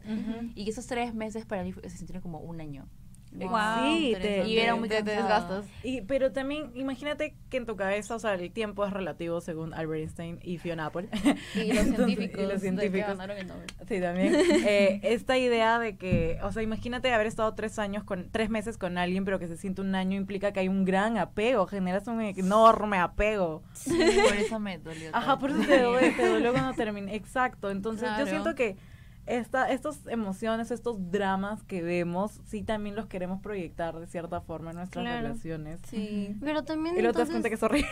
Speaker 4: Y que esos tres meses para mí se sintieron como un año.
Speaker 2: Wow,
Speaker 1: Sí, te-.
Speaker 4: Y era muy
Speaker 2: te, te desgastas.
Speaker 1: Y, pero también, imagínate que en tu cabeza, o sea, el tiempo es relativo según Albert Einstein y Fiona Apple.
Speaker 2: Y los
Speaker 1: Entonces,
Speaker 2: científicos,
Speaker 1: y los científicos.
Speaker 2: ganaron el Nobel.
Speaker 1: Sí, también. Eh, esta idea de que, o sea, imagínate haber estado tres años con, tres meses con alguien, pero que se siente un año implica que hay un gran apego, generas un enorme apego.
Speaker 4: Por eso me dolió.
Speaker 1: Ajá, por eso te duele, te dolió cuando terminé. Exacto. Entonces,
Speaker 2: Claro.
Speaker 1: yo siento que esta, estas emociones, estos dramas que vemos, sí también los queremos proyectar de cierta forma en nuestras
Speaker 3: Claro.
Speaker 1: relaciones.
Speaker 2: Sí.
Speaker 3: Pero también
Speaker 1: Y luego te das cuenta que es horrible.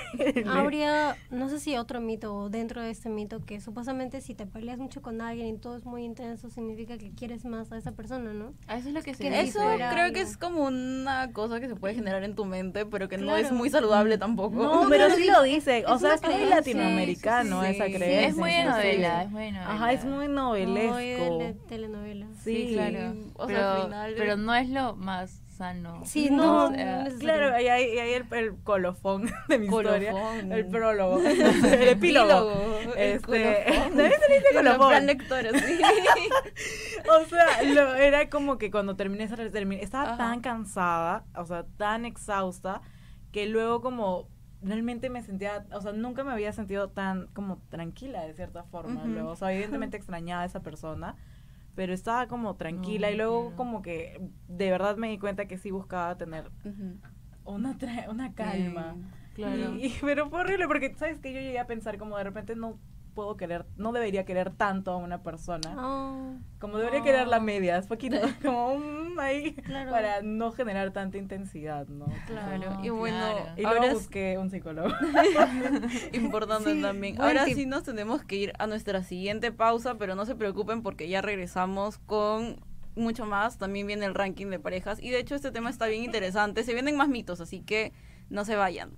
Speaker 3: habría, no sé si otro mito o dentro de este mito que supuestamente si te peleas mucho con alguien y todo es muy intenso significa que quieres más a esa persona, ¿no?
Speaker 4: Eso es lo que se
Speaker 3: Que
Speaker 4: dice.
Speaker 2: Eso creo
Speaker 3: algo.
Speaker 2: que es como una cosa que se puede generar en tu mente, pero que no es muy saludable tampoco.
Speaker 1: No,
Speaker 3: No,
Speaker 1: pero sí
Speaker 3: sí,
Speaker 1: lo dice. O sea, es muy latinoamericano
Speaker 2: Sí, sí,
Speaker 1: esa
Speaker 2: sí. Sí,
Speaker 1: creencia.
Speaker 4: es muy
Speaker 1: sí, sí.
Speaker 4: novela, es muy de novela.
Speaker 1: Ajá, es muy
Speaker 3: Muy de telenovela.
Speaker 1: Sí,
Speaker 4: Sí, claro.
Speaker 2: O sea,
Speaker 4: pero,
Speaker 2: al final-
Speaker 4: pero no es lo más sano.
Speaker 3: Sí,
Speaker 1: No,
Speaker 3: no,
Speaker 4: O sea,
Speaker 3: no necesariamente.
Speaker 1: Claro, ahí hay, el, el colofón de mi historia.
Speaker 2: Colofón.
Speaker 1: El prólogo. el epílogo.
Speaker 2: el
Speaker 1: Este,
Speaker 2: colofón.
Speaker 1: también se le dice
Speaker 2: En
Speaker 1: colofón.
Speaker 2: lectora, sí.
Speaker 1: O sea, lo- era como que cuando terminé esa terminé, estaba
Speaker 2: Ajá.
Speaker 1: tan cansada, o sea, tan exhausta, que luego como realmente me sentía, o sea, nunca me había sentido tan como tranquila de cierta forma. Luego, o sea, evidentemente extrañaba a esa persona, pero estaba como tranquila y luego como que de verdad me di cuenta que sí buscaba tener una, tra- una calma.
Speaker 4: Claro.
Speaker 1: Y- y- pero fue horrible porque, ¿sabes que Yo llegué a pensar como de repente no puedo querer, no debería querer tanto a una persona.
Speaker 3: Oh,
Speaker 1: Como debería querer la
Speaker 3: Oh.
Speaker 1: medias, poquito, como un ahí,
Speaker 3: Claro.
Speaker 1: para no generar tanta intensidad, ¿no?
Speaker 2: Claro. Y bueno,
Speaker 4: claro.
Speaker 1: Y
Speaker 2: ahora
Speaker 1: luego
Speaker 2: es
Speaker 1: busqué un psicólogo.
Speaker 2: importante
Speaker 3: Sí,
Speaker 2: también. Ahora sí nos tenemos que ir a nuestra siguiente pausa, pero no se preocupen porque ya regresamos con mucho más. También viene el ranking de parejas y de hecho este tema está bien interesante. Se vienen más mitos, así que no se vayan.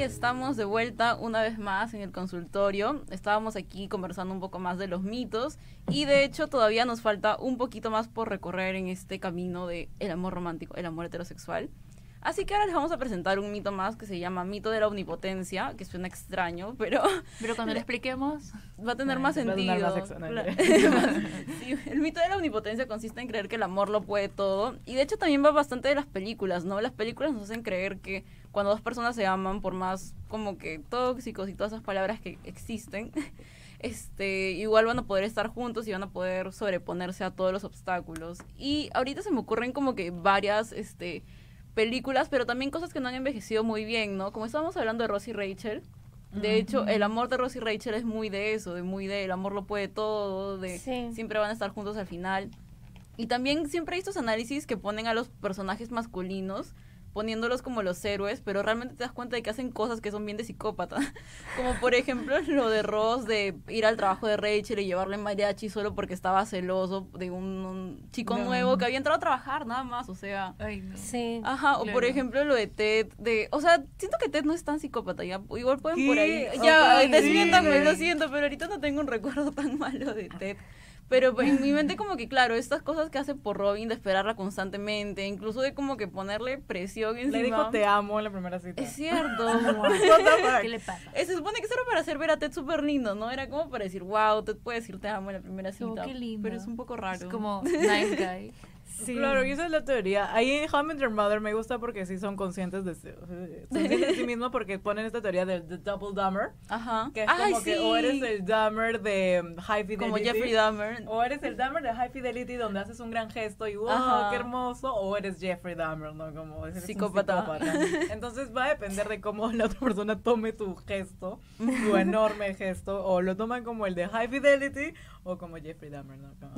Speaker 2: Y estamos de vuelta una vez más en el consultorio. Estábamos aquí conversando un poco más de los mitos y de hecho todavía nos falta un poquito más por recorrer en este camino de el amor romántico, el amor heterosexual. Así que ahora les vamos a presentar un mito más que se llama mito de la omnipotencia, que suena extraño, pero
Speaker 4: Pero cuando lo expliquemos,
Speaker 2: va a tener más
Speaker 1: va
Speaker 2: sentido.
Speaker 1: más sexo- no.
Speaker 2: Sí, el mito de la omnipotencia consiste en creer que el amor lo puede todo. Y de hecho también va bastante de las películas, ¿no? Las películas nos hacen creer que cuando dos personas se aman, por más como que tóxicos y todas esas palabras que existen, este, igual van a poder estar juntos y van a poder sobreponerse a todos los obstáculos. Y ahorita se me ocurren como que varias, este películas, pero también cosas que no han envejecido muy bien, ¿no? Como estábamos hablando de Rosie y Rachel, de hecho, el amor de Rosie y Rachel es muy de eso, de muy de el amor lo puede todo, de
Speaker 3: Sí.
Speaker 2: siempre van a estar juntos al final. Y también siempre hay estos análisis que ponen a los personajes masculinos poniéndolos como los héroes, pero realmente te das cuenta de que hacen cosas que son bien de psicópata. Como por ejemplo lo de Ross de ir al trabajo de Rachel y llevarle mariachi solo porque estaba celoso de un, un chico
Speaker 1: No.
Speaker 2: nuevo que había entrado a trabajar, nada más, o sea...
Speaker 4: Ay, no.
Speaker 3: Sí.
Speaker 2: Ajá, o por ejemplo lo de Ted, de, o sea, siento que Ted no es tan psicópata, ya, igual pueden por ahí, ya,
Speaker 1: Ok,
Speaker 2: desmiéntame,
Speaker 1: sí.
Speaker 2: lo siento, pero ahorita no tengo un recuerdo tan malo de Ted, pero pues, en mi mente como que, claro, estas cosas que hace por Robin de esperarla constantemente, incluso de como que ponerle presión encima.
Speaker 1: Le dijo te amo en la primera cita.
Speaker 2: Es cierto.
Speaker 4: ¿Qué le pasa?
Speaker 2: Se supone que eso era para hacer ver a Ted súper lindo, ¿no? Era como para decir, wow, Ted puede decir te amo en la primera
Speaker 4: Oh,
Speaker 2: cita.
Speaker 4: qué lindo.
Speaker 2: Pero es un poco raro.
Speaker 4: Es como nice guy.
Speaker 3: Sí.
Speaker 1: Claro, y esa es la teoría. Ahí en How I Met Your Mother me gusta porque sí son conscientes de, sí- conscientes de sí mismos porque ponen esta teoría del the double dumber,
Speaker 2: Ajá.
Speaker 1: que es
Speaker 2: Ay,
Speaker 1: como que o eres el dumber de um, High Fidelity.
Speaker 2: Como Jeffrey Dahmer.
Speaker 1: O eres el Dahmer de High Fidelity donde haces un gran gesto y wow,
Speaker 2: Ajá.
Speaker 1: qué hermoso. O eres Jeffrey Dahmer, ¿no? Como eres un
Speaker 2: Psicópata.
Speaker 1: psicópata. Entonces va a depender de cómo la otra persona tome tu gesto, tu enorme gesto. O lo toman como el de High Fidelity o como Jeffrey Dahmer, ¿no? Como-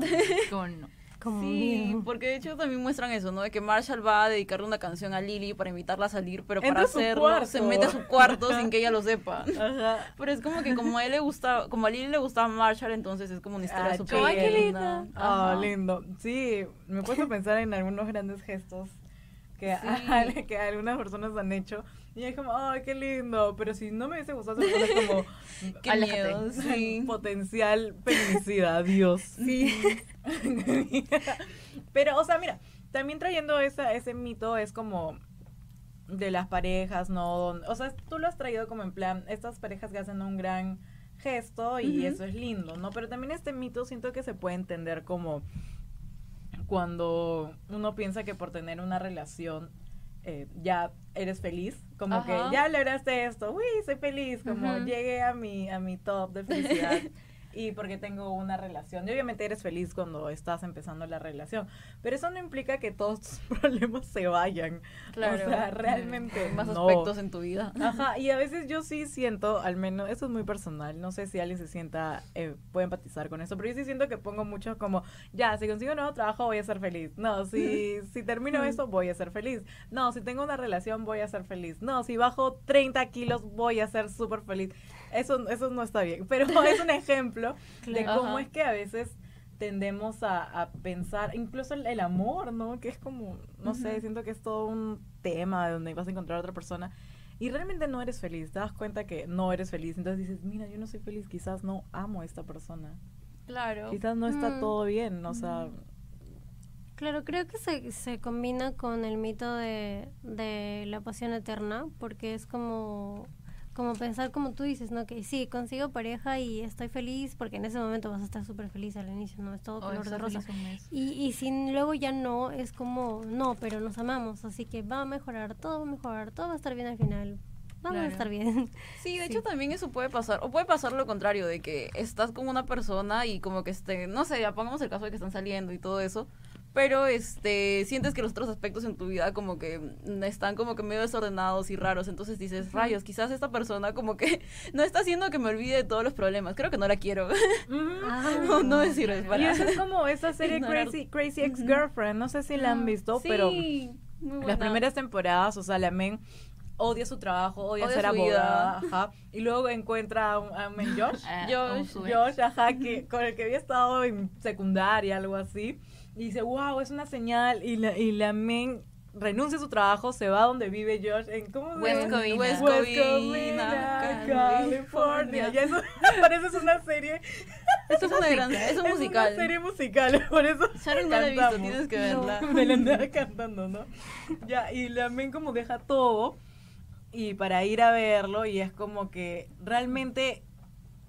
Speaker 4: Como no.
Speaker 3: Como
Speaker 2: Sí,
Speaker 3: miedo.
Speaker 2: porque de hecho también muestran eso, ¿no? De que Marshall va a dedicarle una canción a Lily para invitarla a salir, pero
Speaker 1: Entra
Speaker 2: para hacerlo se mete a su cuarto sin que ella lo sepa.
Speaker 1: Ajá.
Speaker 2: Pero es como que como a él le gusta, como a Lily le gustaba Marshall, entonces es como una historia
Speaker 1: Ah,
Speaker 2: súper
Speaker 1: ay, qué
Speaker 2: linda.
Speaker 1: Ah, lindo. Sí, me he puesto a pensar en algunos grandes gestos que,
Speaker 2: Sí.
Speaker 1: que algunas personas han hecho. Y es como, ay, qué lindo. Pero si no me hubiese gustado, es como
Speaker 2: Qué miedo, sí.
Speaker 1: Potencial feminicida, adiós. Sí. Pero, o sea, mira, también trayendo esa, ese mito es como de las parejas, ¿no? O sea, tú lo has traído como en plan, estas parejas que hacen un gran gesto y eso es lindo, ¿no? Pero también este mito siento que se puede entender como cuando uno piensa que por tener una relación eh, ya eres feliz, como
Speaker 2: Ajá.
Speaker 1: que ya lograste esto, uy, soy feliz, como llegué a mi, a mi top de felicidad. Y porque tengo una relación. Y obviamente eres feliz cuando estás empezando la relación. Pero eso no implica que todos tus problemas se vayan.
Speaker 2: Claro.
Speaker 1: O sea, realmente.
Speaker 2: Hay más
Speaker 1: no.
Speaker 2: aspectos en tu vida.
Speaker 1: Ajá, y a veces yo sí siento, al menos, eso es muy personal, no sé si alguien se sienta, eh, puede empatizar con eso, pero yo sí siento que pongo mucho como, ya, si consigo un nuevo trabajo voy a ser feliz, no, si, si termino eso voy a ser feliz, no, si tengo una relación voy a ser feliz, no, si bajo 30 kilos voy a ser súper feliz, eso, eso no está bien, pero es un ejemplo de cómo
Speaker 2: Ajá.
Speaker 1: es que a veces tendemos a, a pensar, incluso el, el amor, ¿no? Que es como, no sé, siento que es todo un tema de donde vas a encontrar a otra persona y realmente no eres feliz, te das cuenta que no eres feliz, entonces dices, mira, yo no soy feliz, quizás no amo a esta persona,
Speaker 2: Claro.
Speaker 1: quizás no está
Speaker 3: Mm.
Speaker 1: todo bien, o sea,
Speaker 3: Claro, creo que se, se combina con el mito de, de la pasión eterna, porque es como, como pensar como tú dices, ¿no? Que sí, consigo pareja y estoy feliz, porque en ese momento vas a estar súper feliz al inicio, ¿no? Es todo
Speaker 4: O
Speaker 3: color de rosa. Y, y si luego ya no, es como, no, pero nos amamos, así que va a mejorar, todo va a mejorar, todo va a estar bien al final. Vamos a estar bien.
Speaker 2: Sí, de
Speaker 3: Sí.
Speaker 2: hecho también eso puede pasar, o puede pasar lo contrario, de que estás con una persona y como que este, no sé, ya pongamos el caso de que están saliendo y todo eso, pero este, sientes que los otros aspectos en tu vida como que están como que medio desordenados y raros, entonces dices, rayos, quizás esta persona como que no está haciendo que me olvide de todos los problemas, creo que no la quiero, no, no me sirve
Speaker 1: y
Speaker 2: para...
Speaker 1: eso es como esa serie
Speaker 2: ignorar-
Speaker 1: Crazy, Crazy Ex-Girlfriend, no sé si la han visto, pero
Speaker 2: Sí,
Speaker 1: las primeras temporadas, o sea, la men odia su trabajo, odia,
Speaker 2: Odia
Speaker 1: ser abogada, ajá, y luego encuentra a un, a un Josh,
Speaker 4: Ah,
Speaker 2: Josh.
Speaker 1: Josh, ajá, que, con el que había estado en secundaria, algo así, y dice, wow, es una señal, y la, y la men renuncia a su trabajo, se va donde vive Josh, en, ¿cómo se
Speaker 4: West? Covina.
Speaker 2: West
Speaker 1: West
Speaker 2: Covina,
Speaker 1: Covina,
Speaker 2: California.
Speaker 1: Ya eso parece es una serie,
Speaker 2: Esto es una gran, es un
Speaker 1: es
Speaker 2: musical.
Speaker 1: una serie musical, por eso
Speaker 2: Sharon no la he visto,
Speaker 1: cantamos.
Speaker 2: tienes que
Speaker 3: No.
Speaker 2: verla.
Speaker 1: me la andaba cantando, ¿no? Ya, y la men como deja todo y para ir a verlo y es como que realmente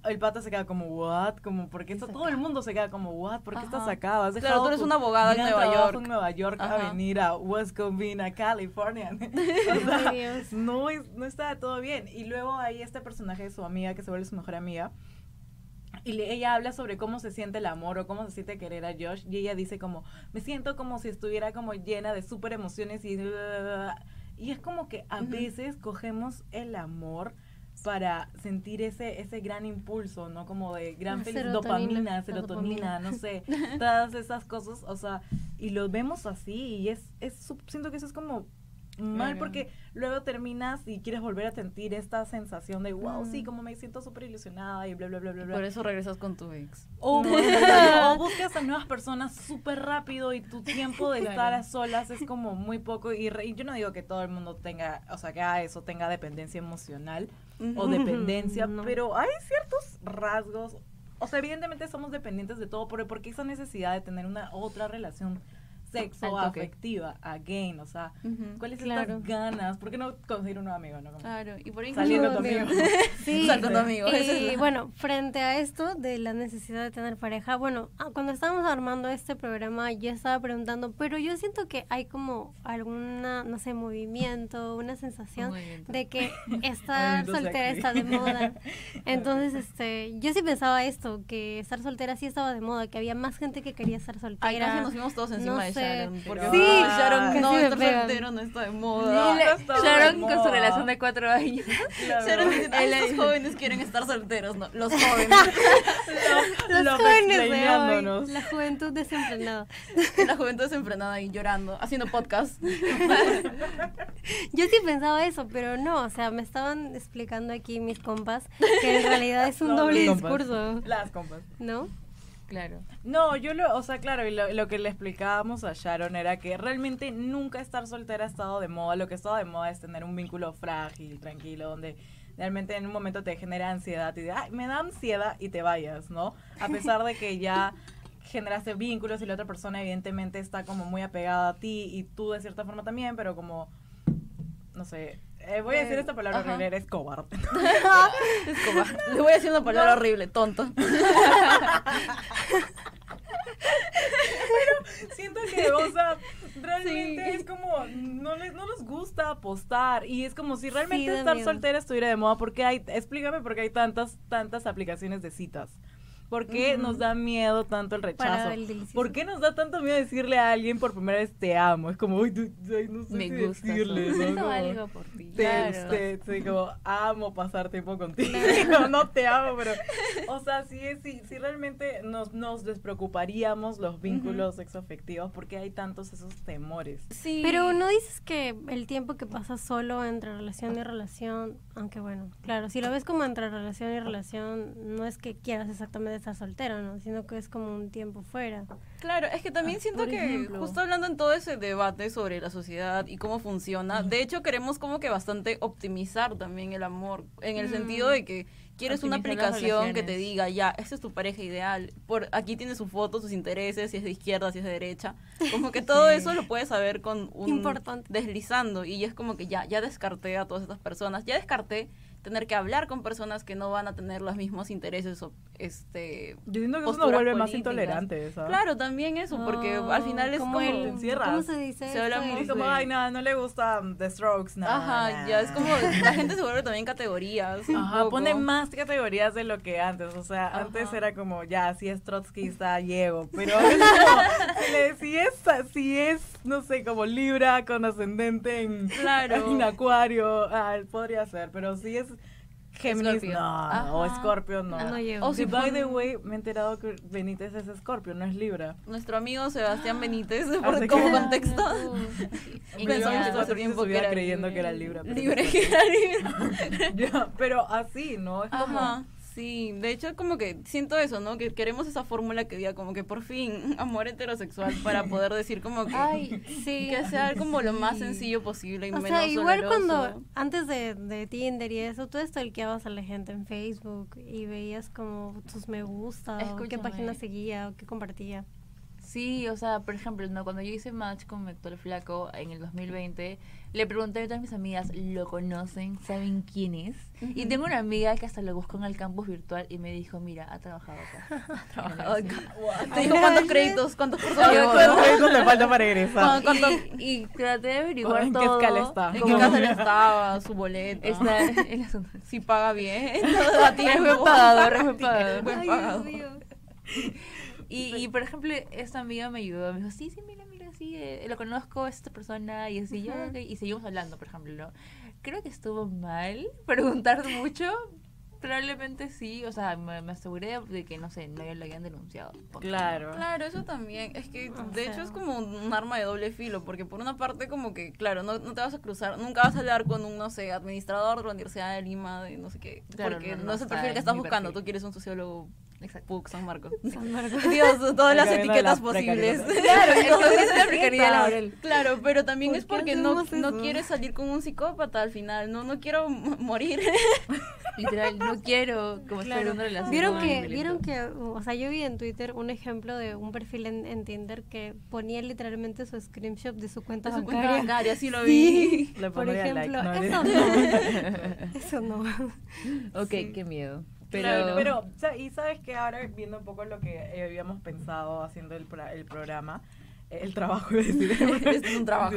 Speaker 1: el pata se queda como, what? Como, porque todo el mundo se queda como, what? ¿Por qué estás
Speaker 2: Ajá.
Speaker 1: acá? Has
Speaker 2: Claro, tú eres una abogada en Nueva York.
Speaker 1: en Nueva York a venir a West Covina, California. O sea, no, no está todo bien. Y luego hay este personaje de su amiga que se vuelve su mejor amiga. Y le- ella habla sobre cómo se siente el amor o cómo se siente querer a Josh. Y ella dice como, me siento como si estuviera como llena de súper emociones y... Y es como que a veces cogemos el amor para sentir ese ese gran impulso, ¿no? Como de gran
Speaker 3: serotonina,
Speaker 1: dopamina, serotonina, no sé, todas esas cosas, o sea, y lo vemos así y es, es siento que eso es como mal
Speaker 4: Claro.
Speaker 1: porque luego terminas y quieres volver a sentir esta sensación de, wow, sí,
Speaker 3: Mm.
Speaker 1: como me siento súper ilusionada y bla, bla, bla, bla.
Speaker 2: Por eso regresas con tu ex.
Speaker 1: O, o buscas a nuevas personas súper rápido y tu tiempo de estar
Speaker 4: Claro.
Speaker 1: a solas es como muy poco. Y, re- y yo no digo que todo el mundo tenga, o sea, que haga eso tenga dependencia emocional o dependencia,
Speaker 3: No.
Speaker 1: pero hay ciertos rasgos. O sea, evidentemente somos dependientes de todo, pero ¿por qué esa necesidad de tener una otra relación sexo afectiva, again? O sea. ¿cuáles son
Speaker 3: Claro.
Speaker 1: estas ganas? ¿Por qué no conseguir un nuevo amigo? No?
Speaker 2: Claro, y por ahí
Speaker 1: Saliendo
Speaker 2: incluso-
Speaker 1: tu amigo.
Speaker 3: Sí.
Speaker 2: Sal con tu amigo. es
Speaker 3: Y
Speaker 2: la-
Speaker 3: bueno, frente a esto de la necesidad de tener pareja, bueno, ah, cuando estábamos armando este programa yo estaba preguntando, pero yo siento que hay como alguna, no sé, movimiento, una sensación
Speaker 4: Movimiento.
Speaker 3: de que estar soltera está de moda. Entonces, este, yo sí pensaba esto, que estar soltera sí estaba de moda, que había más gente que quería estar soltera.
Speaker 2: Ay, casi nos fuimos todos encima
Speaker 3: No
Speaker 2: de
Speaker 3: sé.
Speaker 2: Sharon. Porque
Speaker 1: Sí,
Speaker 2: Sharon, no,
Speaker 3: pegan.
Speaker 2: soltero no está de moda.
Speaker 1: no de
Speaker 4: con su relación de cuatro años.
Speaker 1: Claro.
Speaker 2: Sharon dice, "Ay, los jóvenes quieren estar solteros, no, los jóvenes.
Speaker 3: Los jóvenes de hoy, la juventud desenfrenada.
Speaker 2: La juventud desenfrenada y llorando, haciendo podcast.
Speaker 3: Yo sí pensaba eso, pero no, o sea, me estaban explicando aquí mis compas que en realidad es un
Speaker 1: No,
Speaker 3: doble
Speaker 1: compas.
Speaker 3: discurso,
Speaker 1: Las compas.
Speaker 3: ¿no?
Speaker 4: Claro.
Speaker 1: No, yo lo, o sea, claro, y lo, lo que le explicábamos a Sharon era que realmente nunca estar soltera ha estado de moda. Lo que ha estado de moda es tener un vínculo frágil, tranquilo, donde realmente en un momento te genera ansiedad y de, ay, me da ansiedad y te vayas, ¿no? A pesar de que ya generaste vínculos y la otra persona evidentemente está como muy apegada a ti y tú de cierta forma también, pero como, no sé, eh, voy a decir esta palabra
Speaker 2: Ajá.
Speaker 1: horrible, eres cobarde.
Speaker 2: Es como, le voy a decir una palabra horrible, tonto.
Speaker 1: Siento que, o sea, realmente es como, no les, no nos gusta apostar y es como si realmente estar
Speaker 3: miedo.
Speaker 1: soltera estuviera de moda, porque hay, explícame por qué hay tantas, tantas aplicaciones de citas. ¿Por qué nos da miedo tanto el rechazo?
Speaker 3: Para el.
Speaker 1: ¿Por qué nos da tanto miedo decirle a alguien por primera vez te amo? Es como, uy, ay, no sé
Speaker 4: Me
Speaker 1: si
Speaker 4: gusta.
Speaker 1: decirle, ¿no?
Speaker 4: Siento
Speaker 1: Como,
Speaker 4: algo por ti.
Speaker 1: te,
Speaker 4: Claro.
Speaker 1: te- te- como, amo pasar tiempo contigo. no te amo, pero. O sea, sí, es- sí, sí realmente nos, nos despreocuparíamos los vínculos sexoafectivos porque hay tantos esos temores.
Speaker 2: Sí.
Speaker 3: Pero no dices que el tiempo que pasas solo entre relación y relación, aunque bueno, claro, si lo ves como entre relación y relación, no es que quieras exactamente estar soltero, ¿no? Sino que es como un tiempo fuera.
Speaker 2: Claro, es que también
Speaker 1: Ah,
Speaker 2: siento que
Speaker 1: ejemplo.
Speaker 2: justo hablando en todo ese debate sobre la sociedad y cómo funciona, de hecho queremos como que bastante optimizar también el amor, en el
Speaker 3: Mm.
Speaker 2: sentido de que quieres una
Speaker 4: Optimizar las
Speaker 2: aplicación que te diga, ya, esta es tu pareja ideal, por aquí tiene su foto, sus intereses, si es de izquierda, si es de derecha, como que todo
Speaker 1: Sí.
Speaker 2: eso lo puedes saber con un
Speaker 3: Importante.
Speaker 2: deslizando y es como que ya, ya descarté a todas estas personas, ya descarté tener que hablar con personas que no van a tener los mismos intereses o este
Speaker 1: Yo siento que eso nos vuelve más
Speaker 2: políticas.
Speaker 1: intolerantes, ¿sabes?
Speaker 2: Claro, también eso, porque
Speaker 3: Oh,
Speaker 2: al final es como...
Speaker 3: el,
Speaker 1: Te encierras.
Speaker 3: ¿Cómo se dice?
Speaker 2: Se habla muy
Speaker 1: como, ay, no, no le gusta um, The Strokes, no.
Speaker 2: Ajá,
Speaker 1: no.
Speaker 2: ya es como... La gente se vuelve también categorías.
Speaker 1: Ajá, pone más categorías de lo que antes. O sea,
Speaker 2: Ajá.
Speaker 1: antes era como, ya, si es trotskista, llego. Pero es como, si, le- si es, si es, no sé, como Libra con ascendente en,
Speaker 2: Claro.
Speaker 1: en Acuario, ah, podría ser. Pero si es Géminis, no. O. Scorpio, no.
Speaker 3: Ah, no llego.
Speaker 2: O
Speaker 1: O
Speaker 2: si
Speaker 1: by
Speaker 2: pon-
Speaker 1: the way, me he enterado que Benítez es Scorpio, no es Libra.
Speaker 2: Nuestro amigo Sebastián Benítez, por, como contexto.
Speaker 3: no.
Speaker 2: Tiempo
Speaker 1: su
Speaker 2: que era
Speaker 1: creyendo
Speaker 2: libre.
Speaker 1: que era Libra. pero
Speaker 2: Libre que era libre.
Speaker 1: Ya, pero así, ¿no? Es como...
Speaker 2: Ajá, sí. De hecho, como que siento eso, ¿no? Que queremos esa fórmula que diga como que por fin amor heterosexual para poder decir como que...
Speaker 3: Ay, sí.
Speaker 2: Que sea como lo más sencillo posible y
Speaker 3: O
Speaker 2: menos
Speaker 3: sea, igual
Speaker 2: doloroso.
Speaker 3: cuando antes de, de Tinder y eso, tú stalkeabas a la gente en Facebook y veías como sus me gusta, o qué página seguía, o qué compartía.
Speaker 4: Sí, o sea, por ejemplo, no, cuando yo hice match con Héctor Flaco en el 2020, le pregunté a todas mis amigas, ¿lo conocen? ¿Saben quién es? Y tengo una amiga que hasta lo buscó en el campus virtual y me dijo, mira, ha trabajado acá. Ha
Speaker 2: trabajado acá.
Speaker 1: Wow.
Speaker 2: Te dijo cuántos créditos, cuántos
Speaker 1: ¿Cuántos le falta para egresar?
Speaker 2: ¿Cuánto-
Speaker 4: Y, y traté de averiguar
Speaker 1: ¿En qué
Speaker 4: todo.
Speaker 1: escala está?
Speaker 2: ¿En qué él estaba? Su boleto.
Speaker 4: Está en la zona.
Speaker 2: Si paga bien.
Speaker 4: Es buen pagador, es buen pagador.
Speaker 2: Buen
Speaker 3: Ay,
Speaker 2: pagador.
Speaker 3: Dios mío.
Speaker 4: Y, y por ejemplo, esta amiga me ayudó, me dijo, sí, sí, mira, mira, sí, eh, lo conozco, es esta persona, y así, yo, y seguimos hablando, por ejemplo, ¿no? Creo que estuvo mal preguntar mucho, probablemente sí. O sea, me, me aseguré de que, no sé, no lo habían denunciado.
Speaker 1: Claro.
Speaker 2: Claro, eso también. Es que,
Speaker 3: O
Speaker 2: de hecho, es como un arma de doble filo, porque por una parte, como que, claro, no, no te vas a cruzar, nunca vas a hablar con un, no sé, administrador de la Universidad de Lima, de no sé qué,
Speaker 4: Claro,
Speaker 2: porque
Speaker 4: no,
Speaker 2: no,
Speaker 4: no
Speaker 2: es el perfil que estás buscando,
Speaker 4: perfil.
Speaker 2: tú quieres un sociólogo
Speaker 4: Exacto.
Speaker 2: PUC San Marcos.
Speaker 3: San Marcos.
Speaker 2: Dios, todas las etiquetas
Speaker 1: la
Speaker 2: posibles. Claro,
Speaker 4: es la.
Speaker 2: Claro, pero también
Speaker 3: ¿Por
Speaker 2: es porque no, no quieres salir con un psicópata al final. No, no quiero morir.
Speaker 4: Literal, no quiero como estar en
Speaker 3: Claro.
Speaker 4: una relación.
Speaker 3: Vieron que, vieron que, o sea, yo vi en Twitter un ejemplo de un perfil en, en Tinder que ponía literalmente su screenshot de su cuenta
Speaker 2: De su
Speaker 3: bancaria.
Speaker 2: cuenta bancaria, sí lo
Speaker 3: Sí.
Speaker 2: vi.
Speaker 1: Le
Speaker 3: Por ejemplo,
Speaker 1: like.
Speaker 3: eso
Speaker 1: no.
Speaker 3: no. Eso no.
Speaker 4: Ok,
Speaker 3: Sí.
Speaker 4: qué miedo. Pero,
Speaker 1: Claro, pero, sa- y sabes que ahora viendo un poco lo que eh, habíamos pensado haciendo el, pro- el programa, eh, el trabajo, a decir.
Speaker 2: Es un trabajo.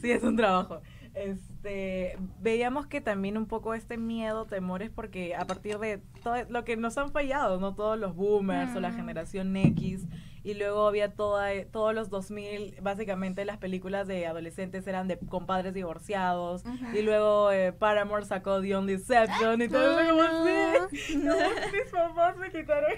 Speaker 1: sí, es un trabajo. Este, veíamos que también un poco este miedo, temores, porque a partir de todo lo que nos han fallado, ¿no? Todos los boomers o la
Speaker 3: Mm.
Speaker 1: generación X, y luego había toda, todos los 2000, básicamente las películas de adolescentes eran de compadres divorciados, y luego eh, Paramore sacó The Only Deception, y todo eso como así. Mis papás me quitaron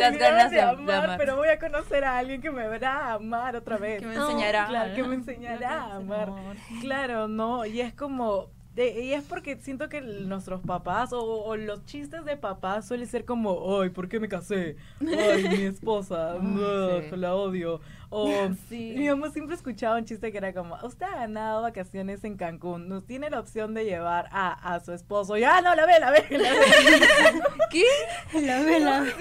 Speaker 4: Las ganas de
Speaker 1: amar,
Speaker 4: amar.
Speaker 1: pero voy a conocer a alguien que me verá amar otra vez.
Speaker 2: Que me enseñará.
Speaker 1: Claro, que me enseñará a amar. Claro, no, y es como, de- y es porque siento que nuestros papás o, o los chistes de papás suelen ser como, ay, ¿por qué me casé? Ay, mi esposa, no,
Speaker 4: sí.
Speaker 1: la odio. O
Speaker 2: Sí.
Speaker 1: mi mamá siempre escuchaba un chiste que era como, usted ha ganado vacaciones en Cancún, nos tiene la opción de llevar a, a su esposo. Y, ah, no, la ve, la ve, la ve.
Speaker 4: ¿Qué?
Speaker 3: La vela.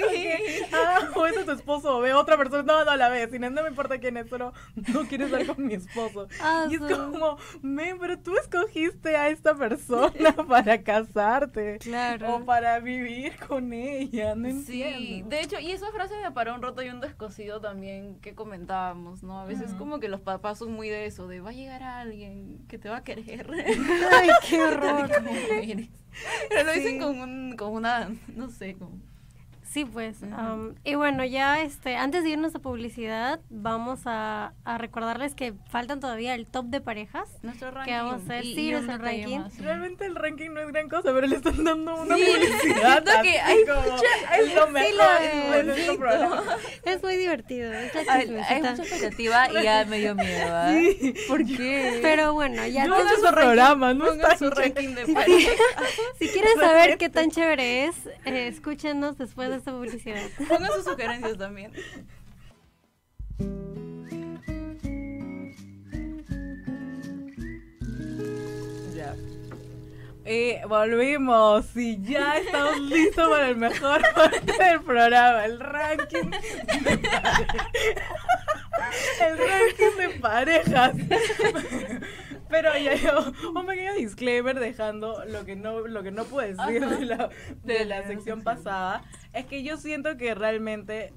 Speaker 1: Ah, o es a tu esposo, o ve a otra persona. No, no la ve. Si no, no me importa quién es, solo no quiere estar con mi esposo.
Speaker 3: Ah,
Speaker 1: y es
Speaker 3: sí.
Speaker 1: como, men, pero tú escogiste a esta persona para casarte.
Speaker 3: Claro.
Speaker 1: O para vivir con ella. No
Speaker 2: Sí,
Speaker 1: entiendo.
Speaker 2: de hecho, y esa frase de para un roto y un descosido también que comentábamos, ¿no? A veces como que los papás son muy de eso, de va a llegar alguien que te va a querer.
Speaker 3: Ay, qué horror.
Speaker 2: Pero lo dicen con, un, con una, no sé, como...
Speaker 3: Sí, pues.
Speaker 2: Ujú.
Speaker 3: am, y bueno, ya este, antes de irnos a publicidad, vamos a, a recordarles que faltan todavía el top de parejas.
Speaker 2: Nuestro ranking.
Speaker 3: Que vamos a hacer,
Speaker 4: Y-
Speaker 3: sí,
Speaker 4: y
Speaker 3: nuestro ranking.
Speaker 4: más, sí.
Speaker 1: Realmente el ranking no es gran cosa, pero le están dando una
Speaker 2: Sí,
Speaker 1: publicidad.
Speaker 2: que hay
Speaker 1: como,
Speaker 2: mucha-
Speaker 1: es lo
Speaker 3: sí,
Speaker 1: mejor
Speaker 2: bonito.
Speaker 1: programa.
Speaker 3: Es muy divertido. es
Speaker 4: Hay, hay mucha expectativa y ya me dio miedo, ¿ah?
Speaker 1: Sí.
Speaker 4: ¿Por qué?
Speaker 3: Pero bueno, ya
Speaker 1: No es
Speaker 3: de-
Speaker 1: su programa, no está
Speaker 2: su ranking de pareja.
Speaker 3: si quieren saber qué tan chévere es, eh, escúchenos después de esta.
Speaker 2: Pongan sus sugerencias también.
Speaker 1: Ya. Eh, volvimos y ya estamos listos para el mejor parte del programa, el ranking de. El ranking de parejas. Pero ya yo, un pequeño disclaimer dejando lo que no, lo que no puedo decir
Speaker 2: Ajá.
Speaker 1: de la, de
Speaker 4: De
Speaker 1: la sección. pasada, es que yo siento que realmente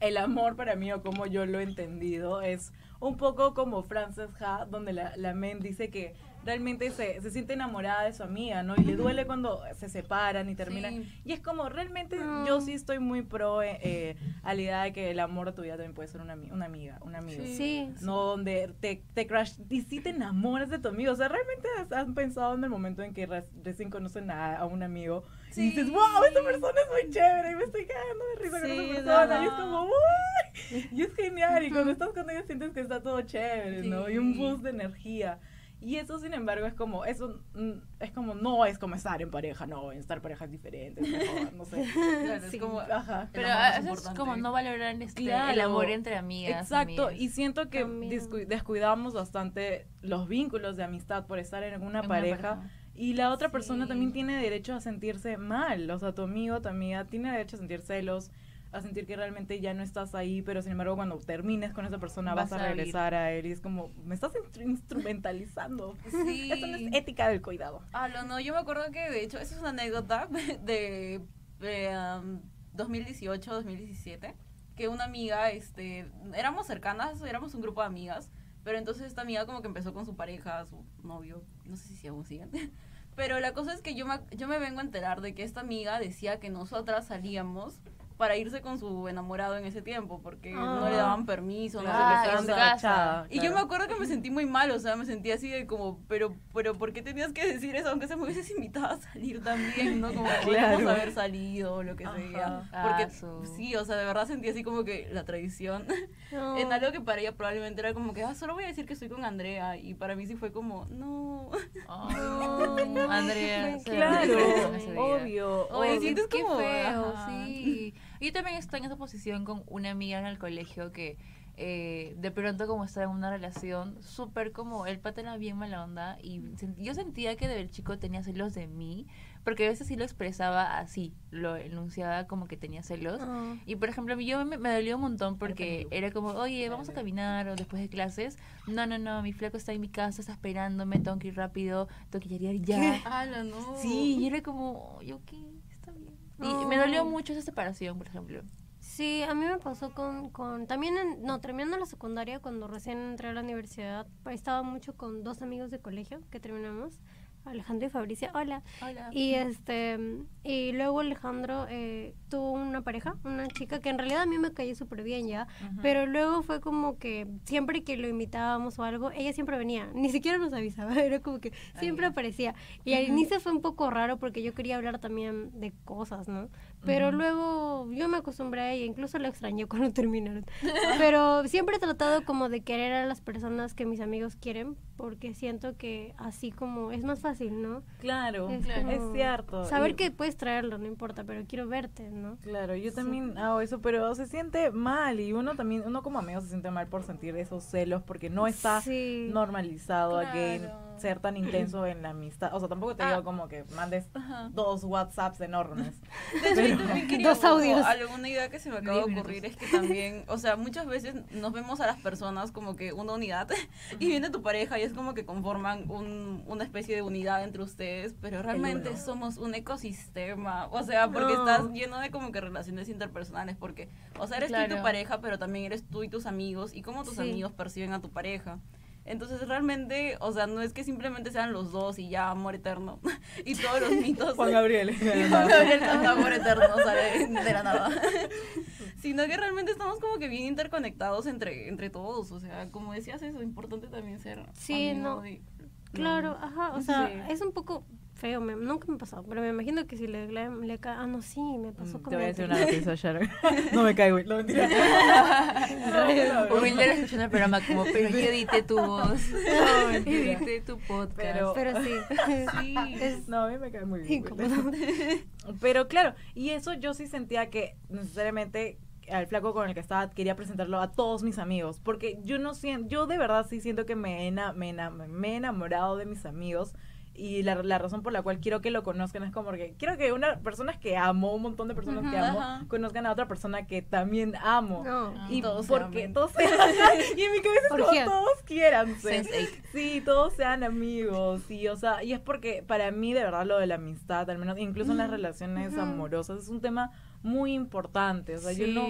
Speaker 1: el amor para mí o como yo lo he entendido es un poco como Frances Ha, donde la, la men dice que realmente se, se siente enamorada de su amiga, ¿no? Y le duele cuando se separan y terminan.
Speaker 2: Sí.
Speaker 1: Y es como, realmente
Speaker 3: Mm.
Speaker 1: yo sí estoy muy pro eh, eh, a la idea de que el amor de tu vida también puede ser una, una amiga, un amigo.
Speaker 2: Sí.
Speaker 3: Sí.
Speaker 1: No donde te, te crash y sí te enamoras de tu amigo. O sea, realmente has, has pensado en el momento en que re- recién conocen a, a un amigo y
Speaker 2: Sí.
Speaker 1: dices, wow, esta persona es muy chévere y me estoy cagando de risa
Speaker 2: Sí,
Speaker 1: con esa
Speaker 2: es
Speaker 1: persona. Y es como, uy, y es genial. Y cuando estás con ellos sientes que está todo chévere, ¿no? Y un boost de energía. Y eso, sin embargo, es como, eso mm, es como, no es como estar en pareja, no, en estar parejas diferentes, mejor, no sé.
Speaker 2: Claro,
Speaker 3: Sí.
Speaker 2: es como...
Speaker 1: Ajá.
Speaker 4: Pero
Speaker 2: es
Speaker 4: como no valorar este, el amor entre amigas.
Speaker 1: Exacto,
Speaker 4: amigas.
Speaker 1: y siento que descu- descuidamos bastante los vínculos de amistad por estar en una
Speaker 4: En una
Speaker 1: pareja. Y la otra persona también tiene derecho a sentirse mal. O sea, tu amigo, tu amiga tiene derecho a sentir celos, a sentir que realmente ya no estás ahí, pero sin embargo cuando termines con esa persona vas,
Speaker 4: Vas
Speaker 1: a
Speaker 4: a
Speaker 1: regresar a él y es como, me estás instru- instrumentalizando.
Speaker 2: Sí.
Speaker 1: Esto no es ética del cuidado.
Speaker 2: Ah, no, no, yo me acuerdo que de hecho, esa es una anécdota de, de, um, 2018, 2017, que una amiga, este, éramos cercanas, éramos un grupo de amigas, pero entonces esta amiga como que empezó con su pareja, su novio, no sé si aún siguen, pero la cosa es que yo me, yo me vengo a enterar de que esta amiga decía que nosotras salíamos para irse con su enamorado en ese tiempo, porque no
Speaker 3: Ah.
Speaker 2: le daban permiso, no
Speaker 1: Claro,
Speaker 2: sé qué
Speaker 1: estaban de
Speaker 2: cosa.
Speaker 1: fachada,
Speaker 2: Y yo
Speaker 1: claro.
Speaker 2: me acuerdo que me sentí muy mal, o sea, me sentí así de como, pero, pero, ¿por qué tenías que decir eso? Aunque se me hubieses invitado a salir también, ¿no? Como podríamos
Speaker 1: Claro.
Speaker 2: haber salido o lo que
Speaker 1: Ajá.
Speaker 2: sea.
Speaker 4: Ah,
Speaker 2: Porque sí, o sea, de verdad sentí así como que la traición.
Speaker 3: No.
Speaker 2: En algo que para ella probablemente era como que, ah, solo voy a decir que estoy con Andrea. Y para mí sí fue como, no.
Speaker 4: Andrea.
Speaker 1: Claro, obvio.
Speaker 4: Oye,
Speaker 1: obvio.
Speaker 4: sientes feo,
Speaker 2: feo,
Speaker 4: sí. Yo también estoy en esa posición con una amiga en el colegio que eh, de pronto como estaba en una relación súper como el pata era bien mala onda y sen- yo sentía que el chico tenía celos de mí porque a veces sí lo expresaba así, lo enunciaba como que tenía celos
Speaker 3: Ah.
Speaker 4: y por ejemplo, a mí yo me, me dolió un montón porque era como, oye, vamos a caminar o después de clases. No, no, no, mi flaco está en mi casa, está esperándome, tengo que ir rápido, tengo que llegar ya.
Speaker 2: ¡Hala, no!
Speaker 4: Sí, y era como, yo qué. Y me dolió mucho esa separación, por ejemplo.
Speaker 3: Sí, a mí me pasó con, con también, en, no, terminando la secundaria, cuando recién entré a la universidad, estaba mucho con dos amigos de colegio que terminamos, Alejandro y Fabricia, hola.
Speaker 4: Hola.
Speaker 3: Y este y luego Alejandro eh, tuvo una pareja, una chica que en realidad a mí me cayó súper bien ya, pero luego fue como que siempre que lo invitábamos o algo, ella siempre venía, ni siquiera nos avisaba, era como que siempre aparecía. Y al inicio fue un poco raro porque yo quería hablar también de cosas, ¿no? Pero luego yo me acostumbré a ella, incluso la extrañé cuando terminaron. pero siempre he tratado como de querer a las personas que mis amigos quieren porque siento que así como es más fácil, ¿no?
Speaker 1: Claro,
Speaker 3: Es
Speaker 1: es,
Speaker 3: como
Speaker 1: cierto.
Speaker 3: Saber
Speaker 1: Y-
Speaker 3: que puedes traerlo, no importa, pero quiero verte, ¿no?
Speaker 1: Claro, yo también hago eso, pero se siente mal y uno también, uno como amigo se siente mal por sentir esos celos porque no está
Speaker 3: Sí.
Speaker 1: normalizado a que
Speaker 2: Claro.
Speaker 1: ser tan intenso en la amistad. O sea, tampoco te
Speaker 2: Ah.
Speaker 1: digo como que mandes
Speaker 2: Ajá.
Speaker 1: dos WhatsApps enormes.
Speaker 2: Quería
Speaker 3: Dos audios.
Speaker 2: Alguna idea que se me acaba de ocurrir es que también, o sea, muchas veces nos vemos a las personas como que una unidad y viene tu pareja y es como que conforman un- una especie de unidad entre ustedes, pero realmente somos un ecosistema, o sea, porque
Speaker 3: No.
Speaker 2: estás lleno de como que relaciones interpersonales, porque, o sea, eres tú y
Speaker 4: Claro.
Speaker 2: tu pareja, pero también eres tú y tus amigos y cómo tus
Speaker 3: Sí.
Speaker 2: amigos perciben a tu pareja. Entonces realmente, o sea, no es que simplemente sean los dos y ya amor eterno y todos los mitos
Speaker 1: Juan Gabriel.
Speaker 2: Juan Gabriel canta amor eterno sale de la nada. Sino que realmente estamos como que bien interconectados entre, entre todos. O sea, como decías eso, es importante también ser
Speaker 3: Sí,
Speaker 2: amigo
Speaker 3: no.
Speaker 2: de-
Speaker 3: Claro, ajá, o sea,
Speaker 2: Sí.
Speaker 3: es un poco feo, me- nunca me ha pasado, pero me imagino que si le, le, le ca- ah, no, sí, me pasó
Speaker 1: Mm,
Speaker 3: con
Speaker 1: Te voy a decir una noticia, Sharon. No me caigo, no mentira.
Speaker 4: O Wilder escuchando el programa como, pero yo edité tu voz.
Speaker 1: mentira.
Speaker 4: edité tu podcast.
Speaker 1: Pero-
Speaker 3: Pero sí,
Speaker 2: Sí.
Speaker 3: es
Speaker 1: No, a mí me cae muy bien. Pero claro, y eso yo sí sentía que necesariamente al flaco con el que estaba quería presentarlo a todos mis amigos, porque yo no siento, yo de verdad sí siento que me me he enamorado de mis amigos y la, la razón por la cual quiero que lo conozcan es como que quiero que una personas que amo, un montón de personas que amo, conozcan a otra persona que también amo.
Speaker 3: No.
Speaker 1: Y
Speaker 2: Todos se
Speaker 1: porque
Speaker 2: amen.
Speaker 1: todos y en mi cabeza es como todos
Speaker 4: eight.
Speaker 1: Sí, todos sean amigos, y o sea, y es porque para mí de verdad lo de la amistad, al menos incluso en las relaciones
Speaker 3: Ujú.
Speaker 1: amorosas es un tema muy importante, o sea, yo no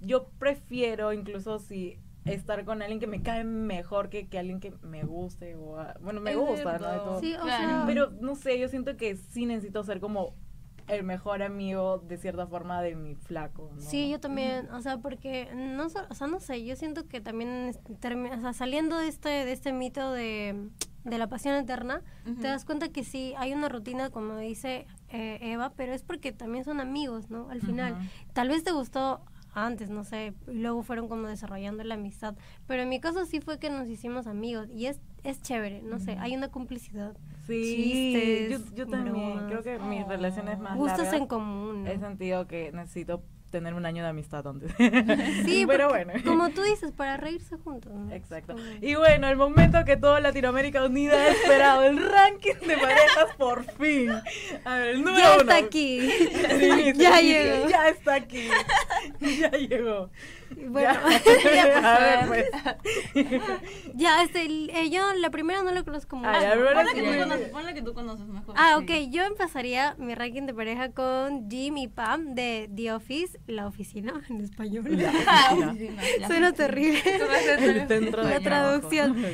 Speaker 1: yo prefiero incluso si estar con alguien que me cae mejor que, que alguien que me guste o a- bueno, me
Speaker 2: Es
Speaker 1: gusta, ¿no? De todo.
Speaker 3: Sí, o
Speaker 4: Claro.
Speaker 3: sea,
Speaker 1: Pero no sé, yo siento que sí necesito ser como el mejor amigo de cierta forma de mi flaco, ¿no?
Speaker 3: Sí, yo también, o sea, porque no, o sea, no sé, yo siento que también o sea, saliendo de este de este mito de, de la pasión eterna, te das cuenta que sí hay una rutina como dice eh, Eva, pero es porque también son amigos, ¿no? Al final, tal vez te gustó antes, no sé, luego fueron como desarrollando la amistad, pero en mi caso sí fue que nos hicimos amigos y es es chévere, no sé, hay una complicidad,
Speaker 1: Sí,
Speaker 3: chistes,
Speaker 1: yo, yo también.
Speaker 3: bromas.
Speaker 1: Creo que mis relaciones más
Speaker 3: gustos
Speaker 1: largas
Speaker 3: en común. ¿no?
Speaker 1: he sentido que necesito tener un año de amistad antes.
Speaker 3: Sí,
Speaker 1: pero bueno.
Speaker 3: como tú dices, para reírse juntos. ¿no?
Speaker 1: Exacto. Y bueno, el momento que toda Latinoamérica Unida ha esperado, el ranking de parejas por fin. A ver, el número
Speaker 3: Ya
Speaker 1: uno.
Speaker 3: está aquí.
Speaker 1: Sí,
Speaker 3: Ya
Speaker 1: sí,
Speaker 3: llegó.
Speaker 1: Ya está aquí. Ya llegó.
Speaker 3: Bueno,
Speaker 1: Ya. a ver, pues.
Speaker 3: ya, este, el- eh, yo la primera no lo conozco mucho.
Speaker 1: Ay, a ver,
Speaker 2: Pon la,
Speaker 1: ahora
Speaker 2: que
Speaker 1: sí.
Speaker 2: tú conoces, pon la que tú conoces mejor.
Speaker 3: Ah,
Speaker 2: Sí.
Speaker 3: ok, yo empezaría mi ranking de pareja con Jim y Pam de The Office la oficina en español.
Speaker 1: La
Speaker 4: Ah,
Speaker 1: oficina.
Speaker 3: Suena terrible.
Speaker 1: El centro de
Speaker 3: La
Speaker 1: trabajo.
Speaker 3: traducción.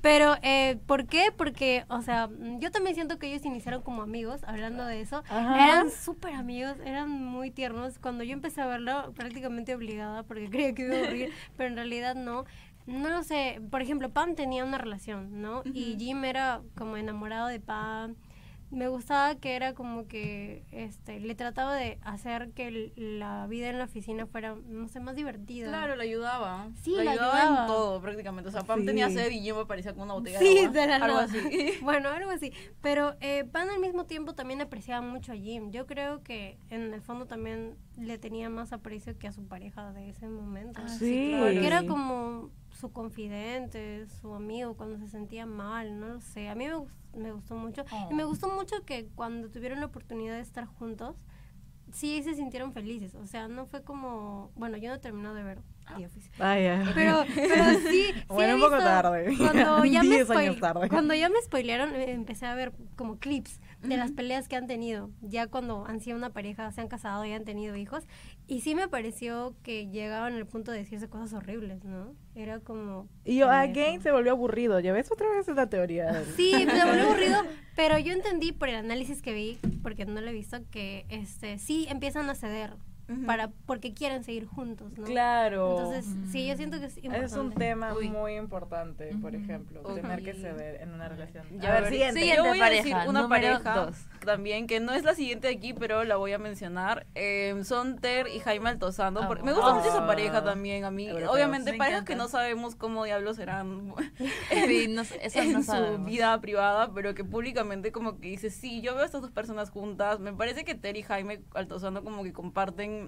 Speaker 3: Pero, eh, ¿por qué? Porque, o sea, yo también siento que ellos iniciaron como amigos, hablando de eso.
Speaker 1: Ajá.
Speaker 3: Eran súper amigos, eran muy tiernos. Cuando yo empecé a verlo, prácticamente obligada, porque creía que iba a aburrir, pero en realidad no. No lo sé, por ejemplo, Pam tenía una relación, ¿no? Y Jim era como enamorado de Pam. Me gustaba que era como que este le trataba de hacer que el- la vida en la oficina fuera, no sé, más divertida.
Speaker 2: Claro, le ayudaba.
Speaker 3: Sí,
Speaker 2: le
Speaker 3: le
Speaker 2: ayudaba,
Speaker 3: ayudaba.
Speaker 2: en todo prácticamente. O sea, Pam
Speaker 1: Sí.
Speaker 2: tenía sed y Jim aparecía con una botella
Speaker 3: Sí,
Speaker 2: de agua.
Speaker 3: de la
Speaker 2: algo
Speaker 3: nada.
Speaker 2: así.
Speaker 3: Bueno, algo así. Pero eh, Pan al mismo tiempo también apreciaba mucho a Jim. Yo creo que en el fondo también le tenía más aprecio que a su pareja de ese momento.
Speaker 1: Ah, sí, claro.
Speaker 3: Porque era como su confidente, su amigo cuando se sentía mal, no lo sé. A mí me, me gustó mucho. Y me
Speaker 2: Oh.
Speaker 3: gustó mucho que cuando tuvieron la oportunidad de estar juntos, sí se sintieron felices. O sea, no fue como... Bueno, yo no he terminado de ver The Office.
Speaker 1: Ay.
Speaker 3: Pero, pero sí, sí
Speaker 1: Bueno,
Speaker 3: he
Speaker 1: un poco
Speaker 3: visto-
Speaker 1: tarde.
Speaker 3: Cuando ya, me spoil-
Speaker 1: tarde.
Speaker 3: cuando ya me spoilearon, eh, empecé a ver como clips de las peleas que han tenido. Ya cuando han sido una pareja, se han casado y han tenido hijos. Y sí me pareció que llegaban al punto de decirse cosas horribles, ¿no? Era como...
Speaker 1: Y yo, again, se volvió aburrido. ¿Ya ves otra vez esa teoría?
Speaker 3: Sí, me volvió aburrido, pero yo entendí por el análisis que vi, porque no lo he visto, que este sí empiezan a ceder Para porque quieren seguir juntos, ¿no?
Speaker 1: Claro.
Speaker 3: Entonces, sí, yo siento que es importante.
Speaker 1: es un tema
Speaker 4: Uy.
Speaker 1: muy importante, por ejemplo, tener que ceder en una relación.
Speaker 2: Ya,
Speaker 1: a ver, siguiente.
Speaker 4: Siguiente
Speaker 2: Yo voy a decir una pareja
Speaker 4: dos.
Speaker 2: también, que no es la siguiente aquí, pero la voy a mencionar. Eh, son Ter y Jaime Altozano. porque me gusta
Speaker 1: Ah.
Speaker 2: mucho esa pareja también a mí. Obviamente,
Speaker 4: Me
Speaker 2: parejas
Speaker 4: encanta.
Speaker 2: que no sabemos cómo diablos serán
Speaker 4: Sí, no sé, eso
Speaker 2: en
Speaker 4: no
Speaker 2: su
Speaker 4: sabemos.
Speaker 2: vida privada, pero que públicamente como que dice, sí, yo veo a estas dos personas juntas. Me parece que Ter y Jaime Altozano como que comparten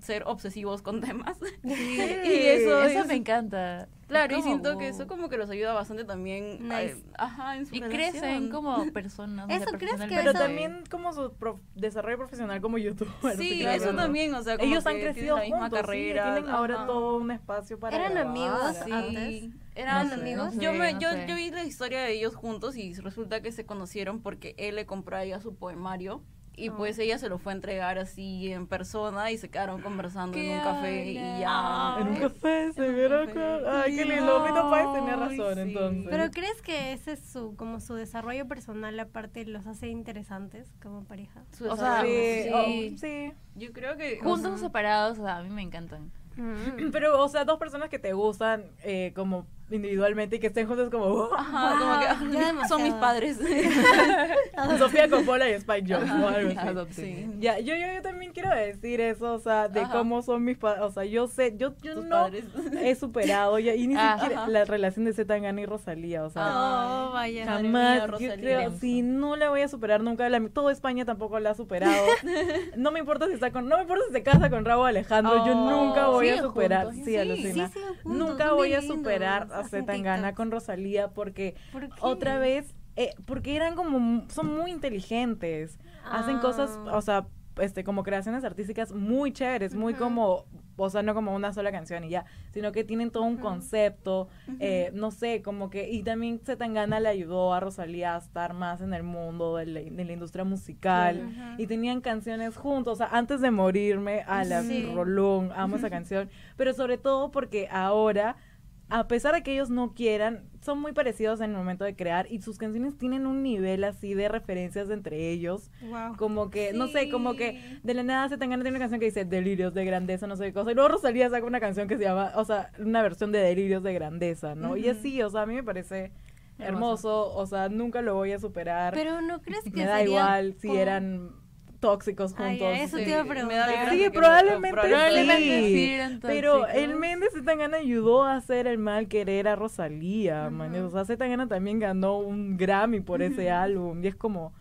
Speaker 2: ser obsesivos con temas.
Speaker 4: Sí,
Speaker 2: y eso,
Speaker 4: eso
Speaker 2: es-
Speaker 4: me encanta.
Speaker 2: Claro, y siento que eso como que los ayuda bastante también
Speaker 3: Nice.
Speaker 2: eh, ajá, en su
Speaker 4: Y
Speaker 2: relación.
Speaker 4: crecen como personas.
Speaker 3: ¿Eso crees que.
Speaker 1: Pero
Speaker 3: eso-
Speaker 1: también como su prof- desarrollo profesional como youtuber.
Speaker 2: Sí,
Speaker 1: claro.
Speaker 2: eso también, o sea, como
Speaker 1: Ellos han
Speaker 2: que tienen
Speaker 1: crecido
Speaker 2: la misma
Speaker 1: juntos, sí,
Speaker 2: carrera.
Speaker 1: tienen ahora todo un espacio para
Speaker 3: ¿Eran
Speaker 1: grabar.
Speaker 3: amigos
Speaker 2: Sí.
Speaker 3: antes?
Speaker 2: Eran
Speaker 3: ¿Eran amigos?
Speaker 4: no
Speaker 2: yo,
Speaker 4: sé,
Speaker 2: me,
Speaker 4: no
Speaker 2: yo,
Speaker 4: sé.
Speaker 2: yo vi la historia de ellos juntos y resulta que se conocieron porque él le compró a ella su poemario y
Speaker 3: Oh.
Speaker 2: pues ella se lo fue a entregar así en persona y se quedaron conversando en
Speaker 4: ¡Qué
Speaker 2: un café y ya.
Speaker 1: En un café se vieron
Speaker 2: café.
Speaker 1: con... Ay, qué lindo. Mi papá tenía razón,
Speaker 2: sí.
Speaker 1: entonces.
Speaker 3: Pero ¿crees que ese es su como su desarrollo personal aparte los hace interesantes como pareja?
Speaker 2: Su
Speaker 4: O sea,
Speaker 1: Sí,
Speaker 2: desarrollo,
Speaker 4: sí.
Speaker 1: oh, sí.
Speaker 2: Yo creo que
Speaker 4: Juntos o
Speaker 2: o sea,
Speaker 4: separados, o sea, a mí me encantan.
Speaker 3: Mm.
Speaker 1: Pero, o sea, dos personas que te gustan eh, como individualmente y que estén juntos como... oh,
Speaker 2: Ajá, como que son mis padres.
Speaker 1: Sofía Coppola y Spike Jones.
Speaker 2: Sí.
Speaker 1: Ya, yo, yo, yo también quiero decir eso, o sea, de
Speaker 2: Ajá.
Speaker 1: cómo son mis padres, o sea, yo sé, yo, yo no
Speaker 2: padres.
Speaker 1: he superado ya, y ni
Speaker 4: Ajá.
Speaker 1: siquiera la relación de Zetangana y Rosalía, o sea,
Speaker 3: Oh, vaya.
Speaker 1: Jamás,
Speaker 2: mía,
Speaker 1: yo creo, sí, no la voy a superar nunca, la, todo España tampoco la ha superado, no me importa si está con, no me importa si se casa con Raúl Alejandro, yo
Speaker 2: Oh,
Speaker 1: nunca voy a superar,
Speaker 4: juntos,
Speaker 1: sí,
Speaker 2: sí,
Speaker 1: alucina.
Speaker 3: sí, siguen juntos,
Speaker 1: nunca voy a superar a Zetangana con Rosalía porque otra vez, eh, porque eran como, son muy inteligentes, hacen cosas,
Speaker 3: Ah.
Speaker 1: o sea, este, como creaciones artísticas muy chéveres, muy como, o sea, no como una sola canción y ya, sino que tienen todo un concepto, eh, no sé, como que, y también Zetangana le ayudó a Rosalía a estar más en el mundo de la, de la industria musical, y tenían canciones juntos, o sea, antes de morirme, a la
Speaker 3: Sí.
Speaker 1: Rolón, amo esa canción, pero sobre todo porque ahora, a pesar de que ellos no quieran, son muy parecidos en el momento de crear y sus canciones tienen un nivel así de referencias entre ellos,
Speaker 3: Wow.
Speaker 1: como que, no sé, como que de la nada se tengan una canción que dice Delirios de Grandeza, no sé qué cosa, y luego Rosalía saca una canción que se llama, o sea, una versión de Delirios de Grandeza, ¿no? Y
Speaker 2: Ujú.
Speaker 1: así, o sea, a mí me parece
Speaker 2: Hermoso.
Speaker 1: hermoso, o sea, nunca lo voy a superar.
Speaker 3: Pero no crees que
Speaker 1: me da
Speaker 3: sería
Speaker 1: igual si eran tóxicos
Speaker 3: Ay,
Speaker 1: juntos.
Speaker 3: eso
Speaker 2: Sí,
Speaker 3: te iba a preguntar.
Speaker 1: Sí, probablemente
Speaker 4: Probablemente
Speaker 1: sí.
Speaker 4: sí
Speaker 1: Pero el Méndez Zetangana ayudó a hacer el mal querer a Rosalía, man.
Speaker 3: Ujú.
Speaker 1: O sea, Zetangana también ganó un Grammy por ese álbum. Y es como...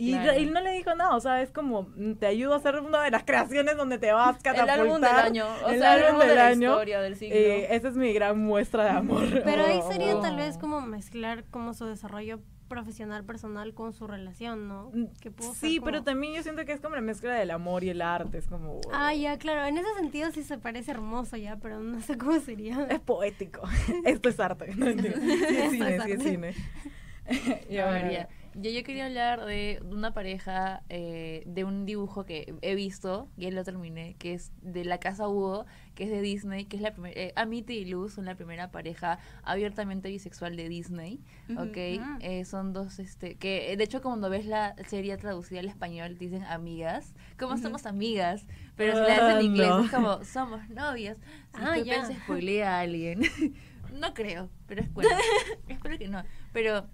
Speaker 1: Y,
Speaker 4: Claro.
Speaker 1: y no le dijo nada, o sea, es como, mm, te ayudo a hacer una de las creaciones donde te vas a
Speaker 2: El
Speaker 1: catapultar.
Speaker 2: álbum del año, o
Speaker 1: el
Speaker 2: sea, el
Speaker 1: álbum
Speaker 2: álbum
Speaker 1: del
Speaker 2: de la
Speaker 1: año.
Speaker 2: historia del siglo.
Speaker 1: Eh, esa es mi gran muestra de amor.
Speaker 3: Pero ahí
Speaker 1: Oh,
Speaker 3: sería
Speaker 1: oh.
Speaker 3: tal vez como mezclar como su desarrollo profesional personal con su relación, ¿no?
Speaker 1: Mm,
Speaker 3: Que
Speaker 1: Sí,
Speaker 3: como-
Speaker 1: pero también yo siento que es como la mezcla del amor y el arte, es como...
Speaker 3: Ah, ya, claro. En ese sentido sí se parece hermoso ya, pero no sé cómo sería.
Speaker 1: Es poético. Esto es arte. No entiendo. Sí es cine,
Speaker 3: es
Speaker 1: sí es cine.
Speaker 4: Ya. yo, yo quería hablar de una pareja, eh, de un dibujo que he visto, y lo terminé, que es de la casa Hugo, que es de Disney, que es la primera, eh, Amity y Luz son la primera pareja abiertamente bisexual de Disney. ¿ok? Eh, son dos, este, que eh, de hecho cuando ves la serie traducida al español dicen amigas, como somos amigas, pero si la ves en
Speaker 1: Ah,
Speaker 4: inglés
Speaker 1: no.
Speaker 4: es como somos novias. Si
Speaker 3: Ah,
Speaker 4: tú
Speaker 3: ya.
Speaker 4: se spoilea a alguien. no creo, pero es bueno. Espero que no. Pero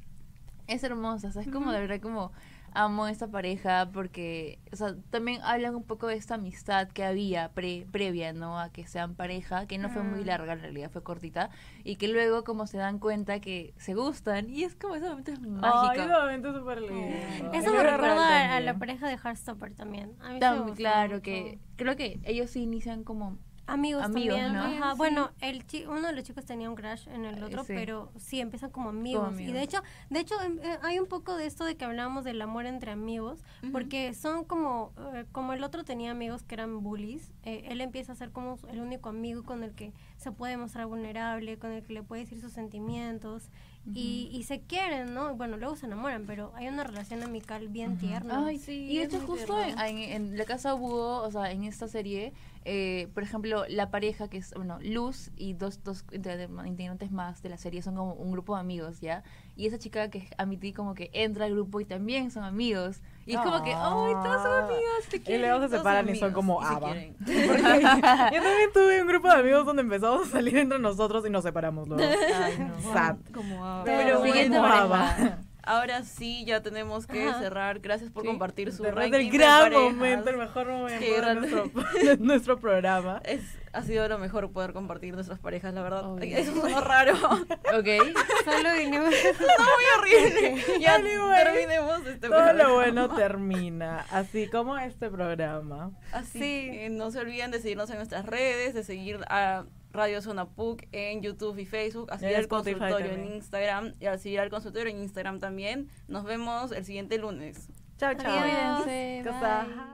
Speaker 4: es hermosa, o sea, es como de verdad como amo a esta pareja porque, o sea, también hablan un poco de esta amistad que había pre, previa, ¿no? A que sean pareja, que no fue muy
Speaker 3: Mm.
Speaker 4: larga en realidad, fue cortita, y que luego como se dan cuenta que se gustan, y es como ese momento es
Speaker 1: Ay,
Speaker 4: mágico.
Speaker 1: ese momento es súper lindo.
Speaker 3: Eso
Speaker 1: Yo
Speaker 3: me recuerda a, la pareja de Heartstopper también. A mí sí me
Speaker 4: Tan-
Speaker 3: gustó
Speaker 4: claro
Speaker 3: mucho.
Speaker 4: que creo que ellos sí inician como
Speaker 3: Amigos,
Speaker 4: Amigos,
Speaker 3: también.
Speaker 4: ¿no?
Speaker 3: Ajá.
Speaker 2: Sí.
Speaker 3: Bueno, el chi- uno de los chicos tenía un crush en el
Speaker 4: Eh,
Speaker 3: otro,
Speaker 4: sí.
Speaker 3: pero sí empiezan como amigos. Y
Speaker 4: amigos.
Speaker 3: de hecho, de hecho em, eh, hay un poco de esto de que hablábamos del amor entre amigos, porque son como eh, como el otro tenía amigos que eran bullies, eh, él empieza a ser como el único amigo con el que se puede mostrar vulnerable, con el que le puede decir sus sentimientos y, y se quieren, ¿no? Bueno, luego se enamoran, pero hay una relación amical bien tierna.
Speaker 4: Ay,
Speaker 2: Sí,
Speaker 4: y de
Speaker 2: es
Speaker 4: hecho justo en,
Speaker 2: tierno.
Speaker 4: en- en la casa Búho, o sea, en esta serie, eh, por ejemplo, la pareja que es, bueno, Luz y dos, dos integra- integrantes más de la serie son como un grupo de amigos, ¿ya? Y esa chica que es Amity como que entra al grupo y también son amigos. Y es como que, ¡ay, todos son
Speaker 1: Ah.
Speaker 4: amigos! Te
Speaker 1: Y
Speaker 4: quieren,
Speaker 1: luego se separan y son como
Speaker 2: y se.
Speaker 1: Porque yo también tuve un grupo de amigos donde empezamos a salir entre nosotros y nos separamos luego.
Speaker 4: Ay, no.
Speaker 1: Sad.
Speaker 2: Como Ava.
Speaker 1: Pero
Speaker 4: Siguiente
Speaker 1: bueno,
Speaker 4: pareja.
Speaker 2: Ahora sí, ya tenemos que
Speaker 3: Ajá.
Speaker 2: cerrar. Gracias por
Speaker 4: Sí,
Speaker 2: compartir su ranking de
Speaker 1: gran momento, el mejor momento de nuestro, de nuestro programa.
Speaker 2: Es, ha sido lo mejor poder compartir nuestras parejas, la verdad.
Speaker 4: Obvio.
Speaker 2: Es un raro.
Speaker 4: Ok.
Speaker 3: Solo vinimos
Speaker 2: Muy horrible. Ya
Speaker 1: Anyway,
Speaker 2: terminemos este
Speaker 1: Todo
Speaker 2: programa.
Speaker 1: lo bueno termina, así como este programa.
Speaker 2: Así
Speaker 3: Sí.
Speaker 2: que no se olviden de seguirnos en nuestras redes, de seguir a Radio Zona PUC en YouTube y Facebook, a
Speaker 1: Y
Speaker 2: seguir
Speaker 1: en
Speaker 2: al consultorio en. Instagram y a seguir al consultorio en Instagram también. Nos vemos el siguiente lunes.
Speaker 1: Chao, chao.